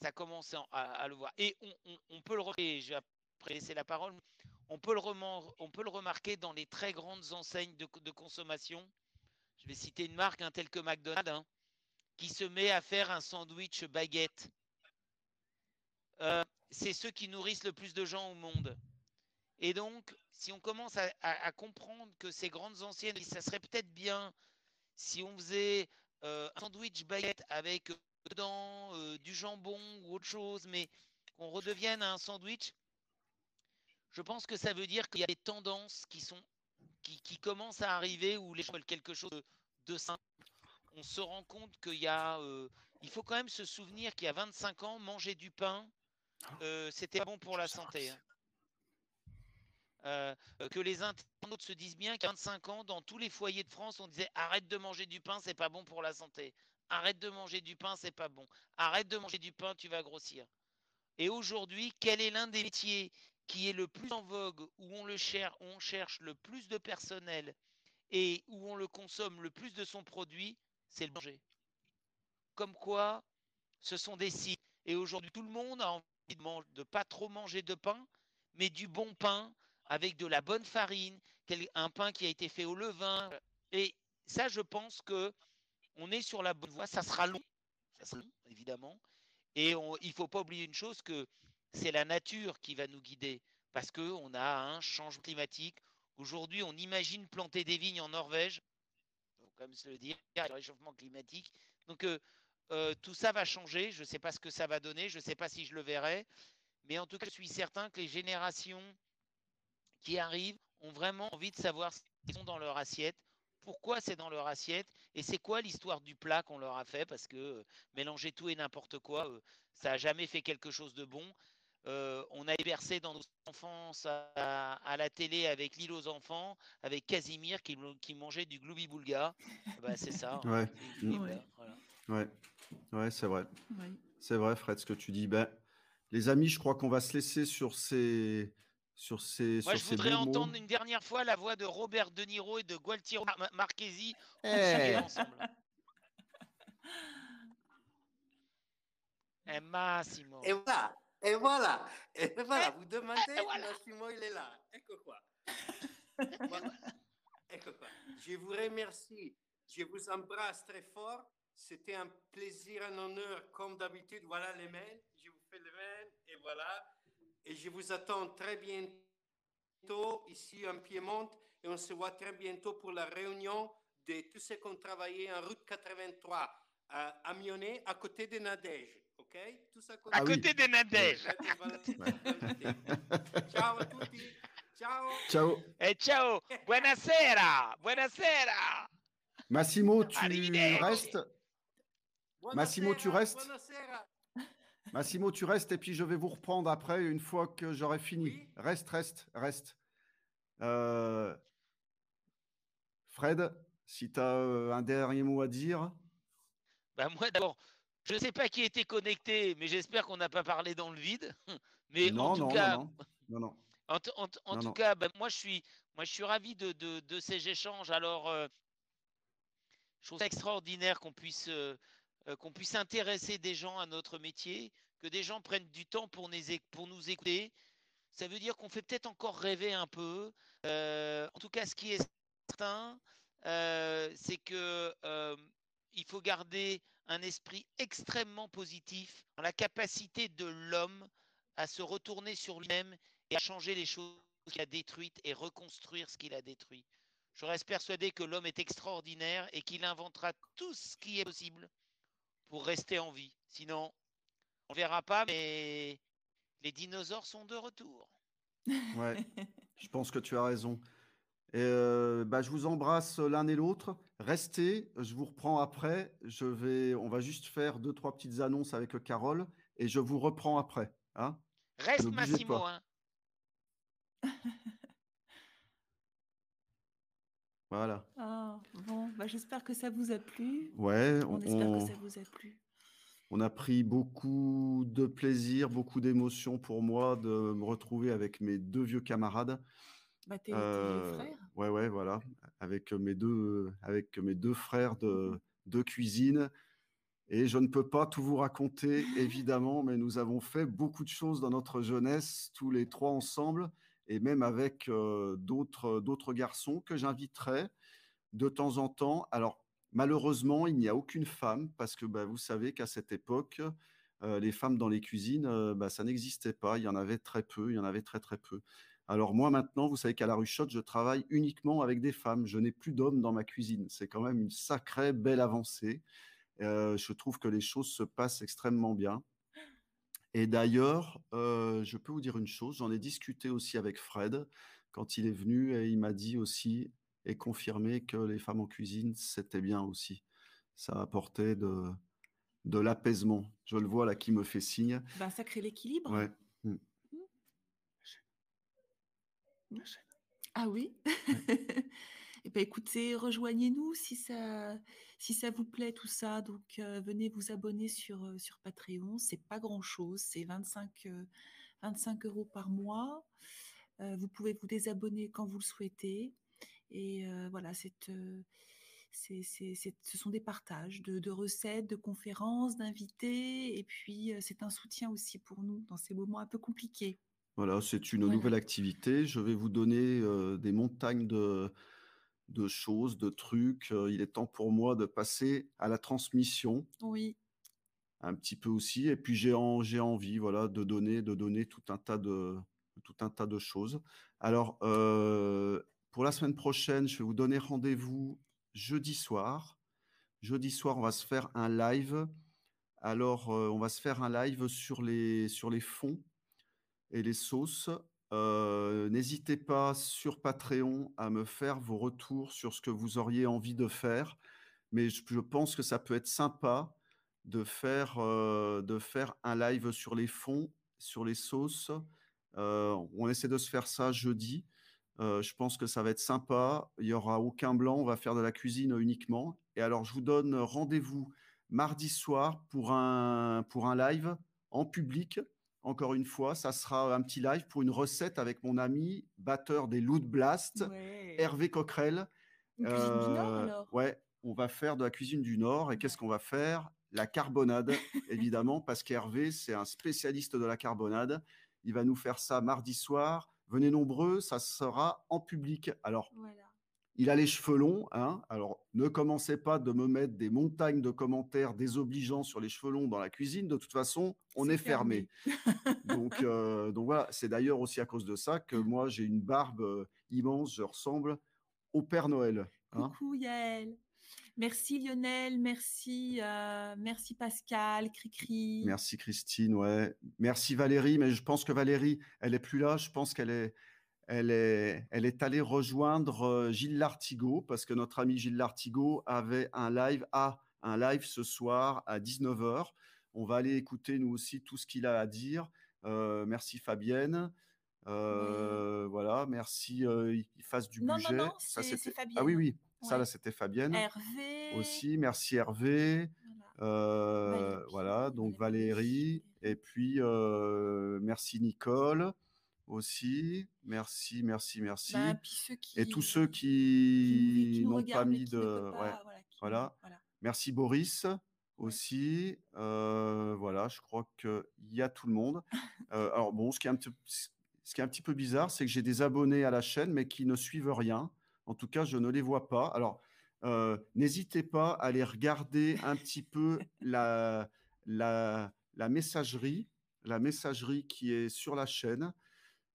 ça commence à, le voir. Et on, peut le remarquer. Je vais laisser la parole. On peut, le remarquer dans les très grandes enseignes de, consommation. Je vais citer une marque, un tel que McDonald's, hein, qui se met à faire un sandwich baguette. Euh, c'est ceux qui nourrissent le plus de gens au monde. Et donc, si on commence à, comprendre que ces grandes anciennes, ça serait peut-être bien si on faisait euh, un sandwich baguette avec euh, dedans du jambon ou autre chose, mais qu'on redevienne un sandwich, je pense que ça veut dire qu'il y a des tendances qui sont qui, commencent à arriver où les gens veulent quelque chose de, simple. On se rend compte qu'il y a, il faut quand même se souvenir qu'il y a 25 ans, manger du pain, euh, c'était bon pour la santé. Hein. Euh, que les internautes se disent bien qu'à 25 ans, dans tous les foyers de France, on disait arrête de manger du pain, c'est pas bon pour la santé. Arrête de manger du pain, c'est pas bon. Arrête de manger du pain, tu vas grossir. Et aujourd'hui, quel est l'un des métiers qui est le plus en vogue, où on le cherche, où on cherche le plus de personnel et où on le consomme le plus de son produit, c'est le manger. Comme quoi, ce sont des sites. Et aujourd'hui, tout le monde a de, de pas trop manger de pain, mais du bon pain avec de la bonne farine, un pain qui a été fait au levain. Et ça, je pense que on est sur la bonne voie. Ça sera long, ça sera long évidemment. Et il ne faut pas oublier une chose que c'est la nature qui va nous guider parce qu'on a un changement climatique. Aujourd'hui, on imagine planter des vignes en Norvège. Même se le dire, il y a le réchauffement climatique. Donc, euh, euh, tout ça va changer. Je ne sais pas ce que ça va donner. Je ne sais pas si je le verrai. Mais en tout cas, je suis certain que les générations qui arrivent ont vraiment envie de savoir ce qu'ils ont dans leur assiette, pourquoi c'est dans leur assiette et c'est quoi l'histoire du plat qu'on leur a fait parce que euh, mélanger tout et n'importe quoi, euh, ça n'a jamais fait quelque chose de bon. on a bercé dans nos enfances à, la télé avec l'île aux enfants, avec Casimir qui, mangeait du gloubi boulga. Bah, c'est ça. Hein. ouais. Ouais, c'est vrai. C'est vrai, Fred, ce que tu dis. Ben, les amis, je crois qu'on va se laisser sur ces. Sur ces, Moi, je voudrais entendre une dernière fois la voix de Robert De Niro et de Gualtiero Marchesi hey. ensemble. Et Massimo. Et voilà, et voilà, et voilà, vous demandez, voilà. Massimo, il est là. Ecco quoi. voilà. Ecco quoi. Je vous remercie, je vous embrasse très fort c'était un plaisir, un honneur, comme d'habitude. Voilà les mails. Je vous fais les mails et voilà. Et je vous attends très bientôt ici en Piémont et on se voit très bientôt pour la réunion de tous ceux qui ont travaillé en route 83 à Amionnet, à côté de Nadège. OK? Tout ça à côté de Nadège. ciao à tutti. Ciao. Ciao. Et ciao. Buonasera. Buonasera. Massimo, tu restes? Massimo, tu restes Massimo, tu restes et puis je vais vous reprendre après une fois que j'aurai fini. Reste, reste, reste. Euh, Fred, si tu as euh, un dernier mot à dire. Bah moi d'abord, je ne sais pas qui était connecté, mais j'espère qu'on n'a pas parlé dans le vide. Mais non, en tout non, cas, non, non, En, tout cas, bah, moi je suis, moi je suis ravi de, de, ces échanges. Alors, euh, je trouve ça extraordinaire qu'on puisse euh, qu'on puisse intéresser des gens à notre métier, que des gens prennent du temps pour nous, écouter. Ça veut dire qu'on fait peut-être encore rêver un peu. Euh, en tout cas, ce qui est certain, euh, c'est que il faut garder un esprit extrêmement positif dans la capacité de l'homme à se retourner sur lui-même et à changer les choses qu'il a détruites et reconstruire ce qu'il a détruit. Je reste persuadé que l'homme est extraordinaire et qu'il inventera tout ce qui est possible pour rester en vie. Sinon, on verra pas, mais les dinosaures sont de retour. Ouais, je pense que tu as raison. Et euh, bah, je vous embrasse l'un et l'autre. Restez, je vous reprends après. Je vais, on va juste faire deux, trois petites annonces avec Carole et je vous reprends après. Hein Reste Massimo. Hein. Voilà. Ah, bon, bah, j'espère que ça vous a plu. Ouais, On on, espère que ça vous a plu. on a pris beaucoup de plaisir, beaucoup d'émotion pour moi de me retrouver avec mes deux vieux camarades. Bah, tes, Euh, frères. ouais, ouais, voilà, avec mes deux, avec mes deux frères de, de cuisine. Et je ne peux pas tout vous raconter, évidemment, mais nous avons fait beaucoup de choses dans notre jeunesse, tous les trois ensemble, et même avec euh, d'autres, garçons que j'inviterai de temps en temps. Alors, malheureusement, il n'y a aucune femme, parce que bah, vous savez qu'à cette époque, euh, les femmes dans les cuisines, euh, bah, ça n'existait pas. Il y en avait très peu, il y en avait très très peu. Alors moi maintenant, vous savez qu'à la Ruchotte, je travaille uniquement avec des femmes. Je n'ai plus d'hommes dans ma cuisine. C'est quand même une sacrée belle avancée. Je trouve que les choses se passent extrêmement bien. Et d'ailleurs, euh, je peux vous dire une chose, j'en ai discuté aussi avec Fred quand il est venu et il m'a dit aussi et confirmé que les femmes en cuisine, c'était bien aussi. Ça apportait de, de l'apaisement. Je le vois là qui me fait signe. Bah, ça crée l'équilibre. Ouais. Mm. Ah oui Eh ben, écoutez, rejoignez-nous si ça, si ça vous plaît tout ça. Donc, euh, venez vous abonner sur, euh, sur Patreon. C'est pas grand-chose. C'est 25, euh, 25 euros par mois. Euh, vous pouvez vous désabonner quand vous le souhaitez. Et euh, voilà, c'est, euh, c'est, c'est- ce sont des partages de, de recettes, de conférences, d'invités. Et puis, euh, c'est un soutien aussi pour nous dans ces moments un peu compliqués. Voilà, c'est une Voilà. nouvelle activité. Je vais vous donner euh, des montagnes de, de choses, de trucs. Euh, il est temps pour moi de passer à la transmission Oui. un petit peu aussi. Et puis j'ai en- j'ai envie, voilà, de donner, de donner tout un tas de, tout un tas de choses. Alors, euh, pour la semaine prochaine, je vais vous donner rendez-vous jeudi soir. Jeudi soir, on va se faire un live. Alors, euh, on va se faire un live sur les, sur les fonds et les sauces. Euh, N'hésitez pas sur Patreon à me faire vos retours sur ce que vous auriez envie de faire. Mais je, pense que ça peut être sympa de faire, euh, de faire un live sur les fonds, sur les sauces. Euh, on essaie de se faire ça jeudi. Je pense que ça va être sympa. Il n'y aura aucun blanc. On va faire de la cuisine uniquement. Et alors, je vous donne rendez-vous mardi soir pour un, pour un live en public. Encore une fois, ça sera un petit live pour une recette avec mon ami, batteur des Loot Blast, Ouais. Hervé Coquerel. Une cuisine du Nord Euh, alors? Ouais, on va faire de la cuisine du Nord. Et qu'est-ce qu'on va faire? La carbonade, évidemment, parce qu'Hervé, c'est un spécialiste de la carbonade. Il va nous faire ça mardi soir. Venez nombreux, ça sera en public. Alors, Voilà. Il a les cheveux longs, hein. Alors, ne commencez pas de me mettre des montagnes de commentaires désobligeants sur les cheveux longs dans la cuisine. De toute façon, on est fermé. donc, euh, donc voilà, c'est d'ailleurs aussi à cause de ça que moi, j'ai une barbe euh, immense. Je ressemble au Père Noël. hein. Coucou Yael. Merci Lionel, merci, euh, merci Pascal, Cricri. Merci Christine, ouais. Merci Valérie, mais je pense que Valérie, elle est plus là. Je pense qu'elle est, elle est, elle est allée rejoindre euh, Gilles Lartigot parce que notre ami Gilles Lartigot avait un live à un live ce soir à 19h. On va aller écouter nous aussi tout ce qu'il a à dire. Euh, merci Fabienne. Euh, Voilà, merci. euh, il fasse du Non, budget. non, Ça, c'était- c'est Ah oui, Fabienne. oui. Ça là, c'était Fabienne Hervé. aussi. Merci Hervé. Voilà. Donc Valérie. Et puis, merci Nicole aussi. Merci, merci, merci. Bah, qui, Et tous ceux qui n'ont pas mis de. peuvent pas, ouais. voilà, qui- voilà. voilà. Merci Boris aussi. Euh, voilà, je crois qu'il y a tout le monde. Euh, alors bon, ce qui est un petit, ce qui est un petit peu bizarre, c'est que j'ai des abonnés à la chaîne, mais qui ne suivent rien. En tout cas, je ne les vois pas. Alors, euh, n'hésitez pas à aller regarder un petit peu la, la, la messagerie, la messagerie qui est sur la chaîne,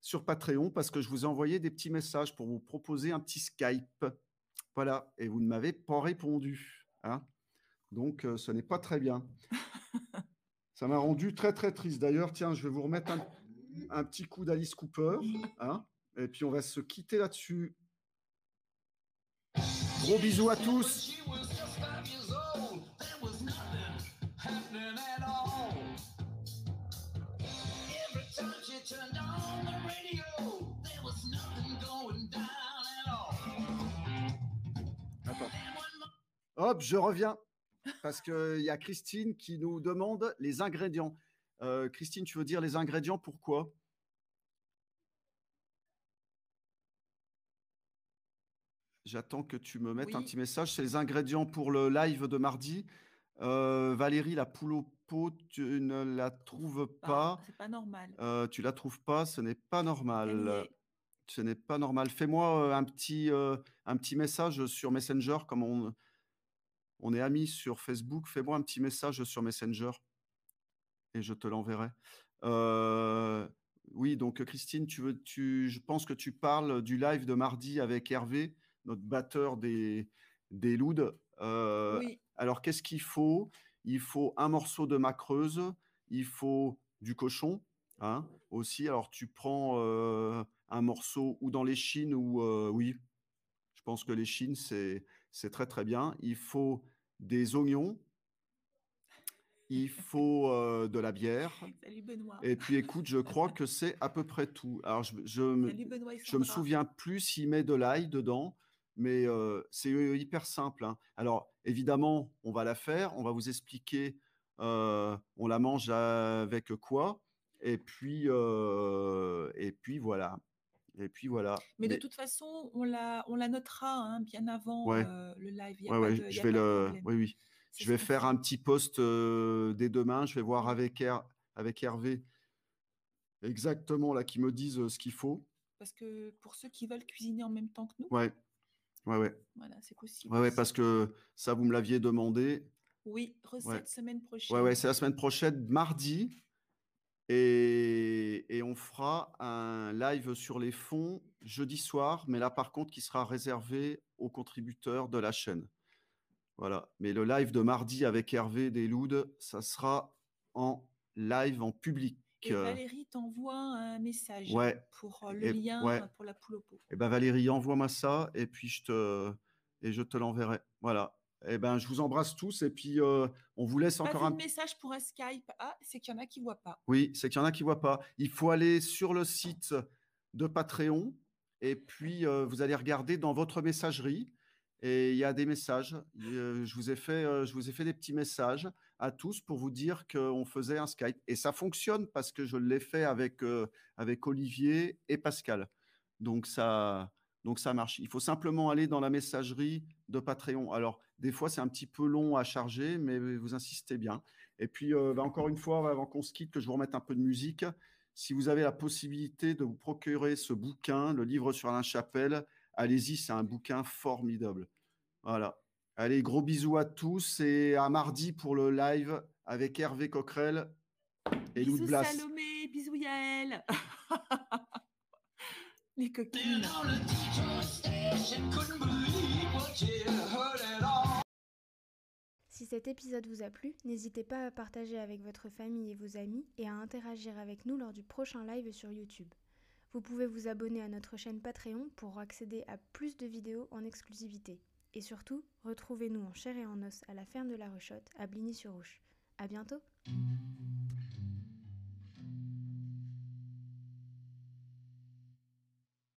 sur Patreon, parce que je vous ai envoyé des petits messages pour vous proposer un petit Skype. Voilà, et vous ne m'avez pas répondu. Hein Donc, euh, ce n'est pas très bien. Ça m'a rendu très, très triste. D'ailleurs, tiens, je vais vous remettre un, petit coup d'Alice Cooper. Hein et puis, on va se quitter là-dessus. Gros bisous à tous. Hop, je reviens. Parce qu'il y a Christine qui nous demande les ingrédients. Euh, Christine, tu veux dire les ingrédients Pourquoi? J'attends que tu me mettes un petit message. C'est les ingrédients pour le live de mardi. Euh, Valérie, la poule au tu ne la trouves pas. C'est pas normal. Euh, tu la trouves pas, ce n'est pas normal. Ce n'est pas normal. Fais-moi euh, un petit, euh, un petit message sur Messenger, comme on, on est amis sur Facebook. Fais-moi un petit message sur Messenger et je te l'enverrai. Euh, oui, donc Christine, tu veux, tu, je pense que tu parles du live de mardi avec Hervé, notre batteur des, des Louds. Euh, Oui, alors, qu'est-ce qu'il faut? Il faut un morceau de macreuse, il faut du cochon hein, aussi. Alors, tu prends euh, un morceau ou dans les chines ou euh, oui, je pense que les chines, c'est c'est très très bien. Il faut des oignons, il faut euh, de la bière. salut Benoît. Et puis, écoute, je crois que c'est à peu près tout. Alors, je, je me, Salut Benoît et je me souviens plus s'il met de l'ail dedans, mais euh, c'est hyper simple. hein. Alors, évidemment, on va la faire, on va vous expliquer, euh, on la mange avec quoi, et puis, euh, et puis voilà. Et puis voilà. Mais, de toute façon, on la, on la notera hein, bien avant Ouais. le live. Y a ouais, pas ouais, de- il y je a vais pas le, oui, oui. Je vais faire un petit post dès demain. Je vais voir avec, Her- avec Hervé exactement là qui me disent ce qu'il faut. Parce que pour ceux qui veulent cuisiner en même temps que nous, Ouais, ouais, ouais. voilà, c'est possible. Ouais, ouais, aussi. parce que ça, vous me l'aviez demandé. Oui, recette Ouais. semaine prochaine. Ouais, ouais, c'est la semaine prochaine, mardi. Et, et on fera un live sur les fonds jeudi soir, mais là, par contre, qui sera réservé aux contributeurs de la chaîne. Voilà. Mais le live de mardi avec Hervé Desloudes, ça sera en live, en public. Et Euh, Valérie t'envoie un message Ouais. pour euh, le Et- lien ouais. euh, pour la poule au pot. Eh ben Valérie, envoie-moi ça et puis je te et je te l'enverrai. Voilà. Eh ben je vous embrasse tous et puis euh, on vous laisse Pas encore un message pour un Skype. Ah, c'est qu'il y en a qui voient pas. Oui, c'est qu'il y en a qui ne voient pas. Il faut aller sur le site de Patreon et puis euh, vous allez regarder dans votre messagerie et il y a des messages. Euh, je, vous ai fait, euh, je vous ai fait des petits messages à tous pour vous dire qu'on faisait un Skype. Et ça fonctionne parce que je l'ai fait avec, euh, avec Olivier et Pascal. Donc ça, donc ça marche. Il faut simplement aller dans la messagerie de Patreon. Alors, des fois, c'est un petit peu long à charger, mais vous insistez bien. Et puis, bah, encore une fois, avant qu'on se quitte, que je vous remette un peu de musique. Si vous avez la possibilité de vous procurer ce bouquin, le livre sur Alain Chapelle, allez-y, c'est un bouquin formidable. Voilà. Allez, gros bisous à tous et à mardi pour le live avec Hervé Coquerel et Lou de bisous Blas. Salomé, bisous Yael. Les all. Si cet épisode vous a plu, n'hésitez pas à partager avec votre famille et vos amis et à interagir avec nous lors du prochain live sur YouTube. Vous pouvez vous abonner à notre chaîne Patreon pour accéder à plus de vidéos en exclusivité. Et surtout, retrouvez-nous en chair et en os à la ferme de la Rechotte à Bligny-sur-Ouche. À bientôt!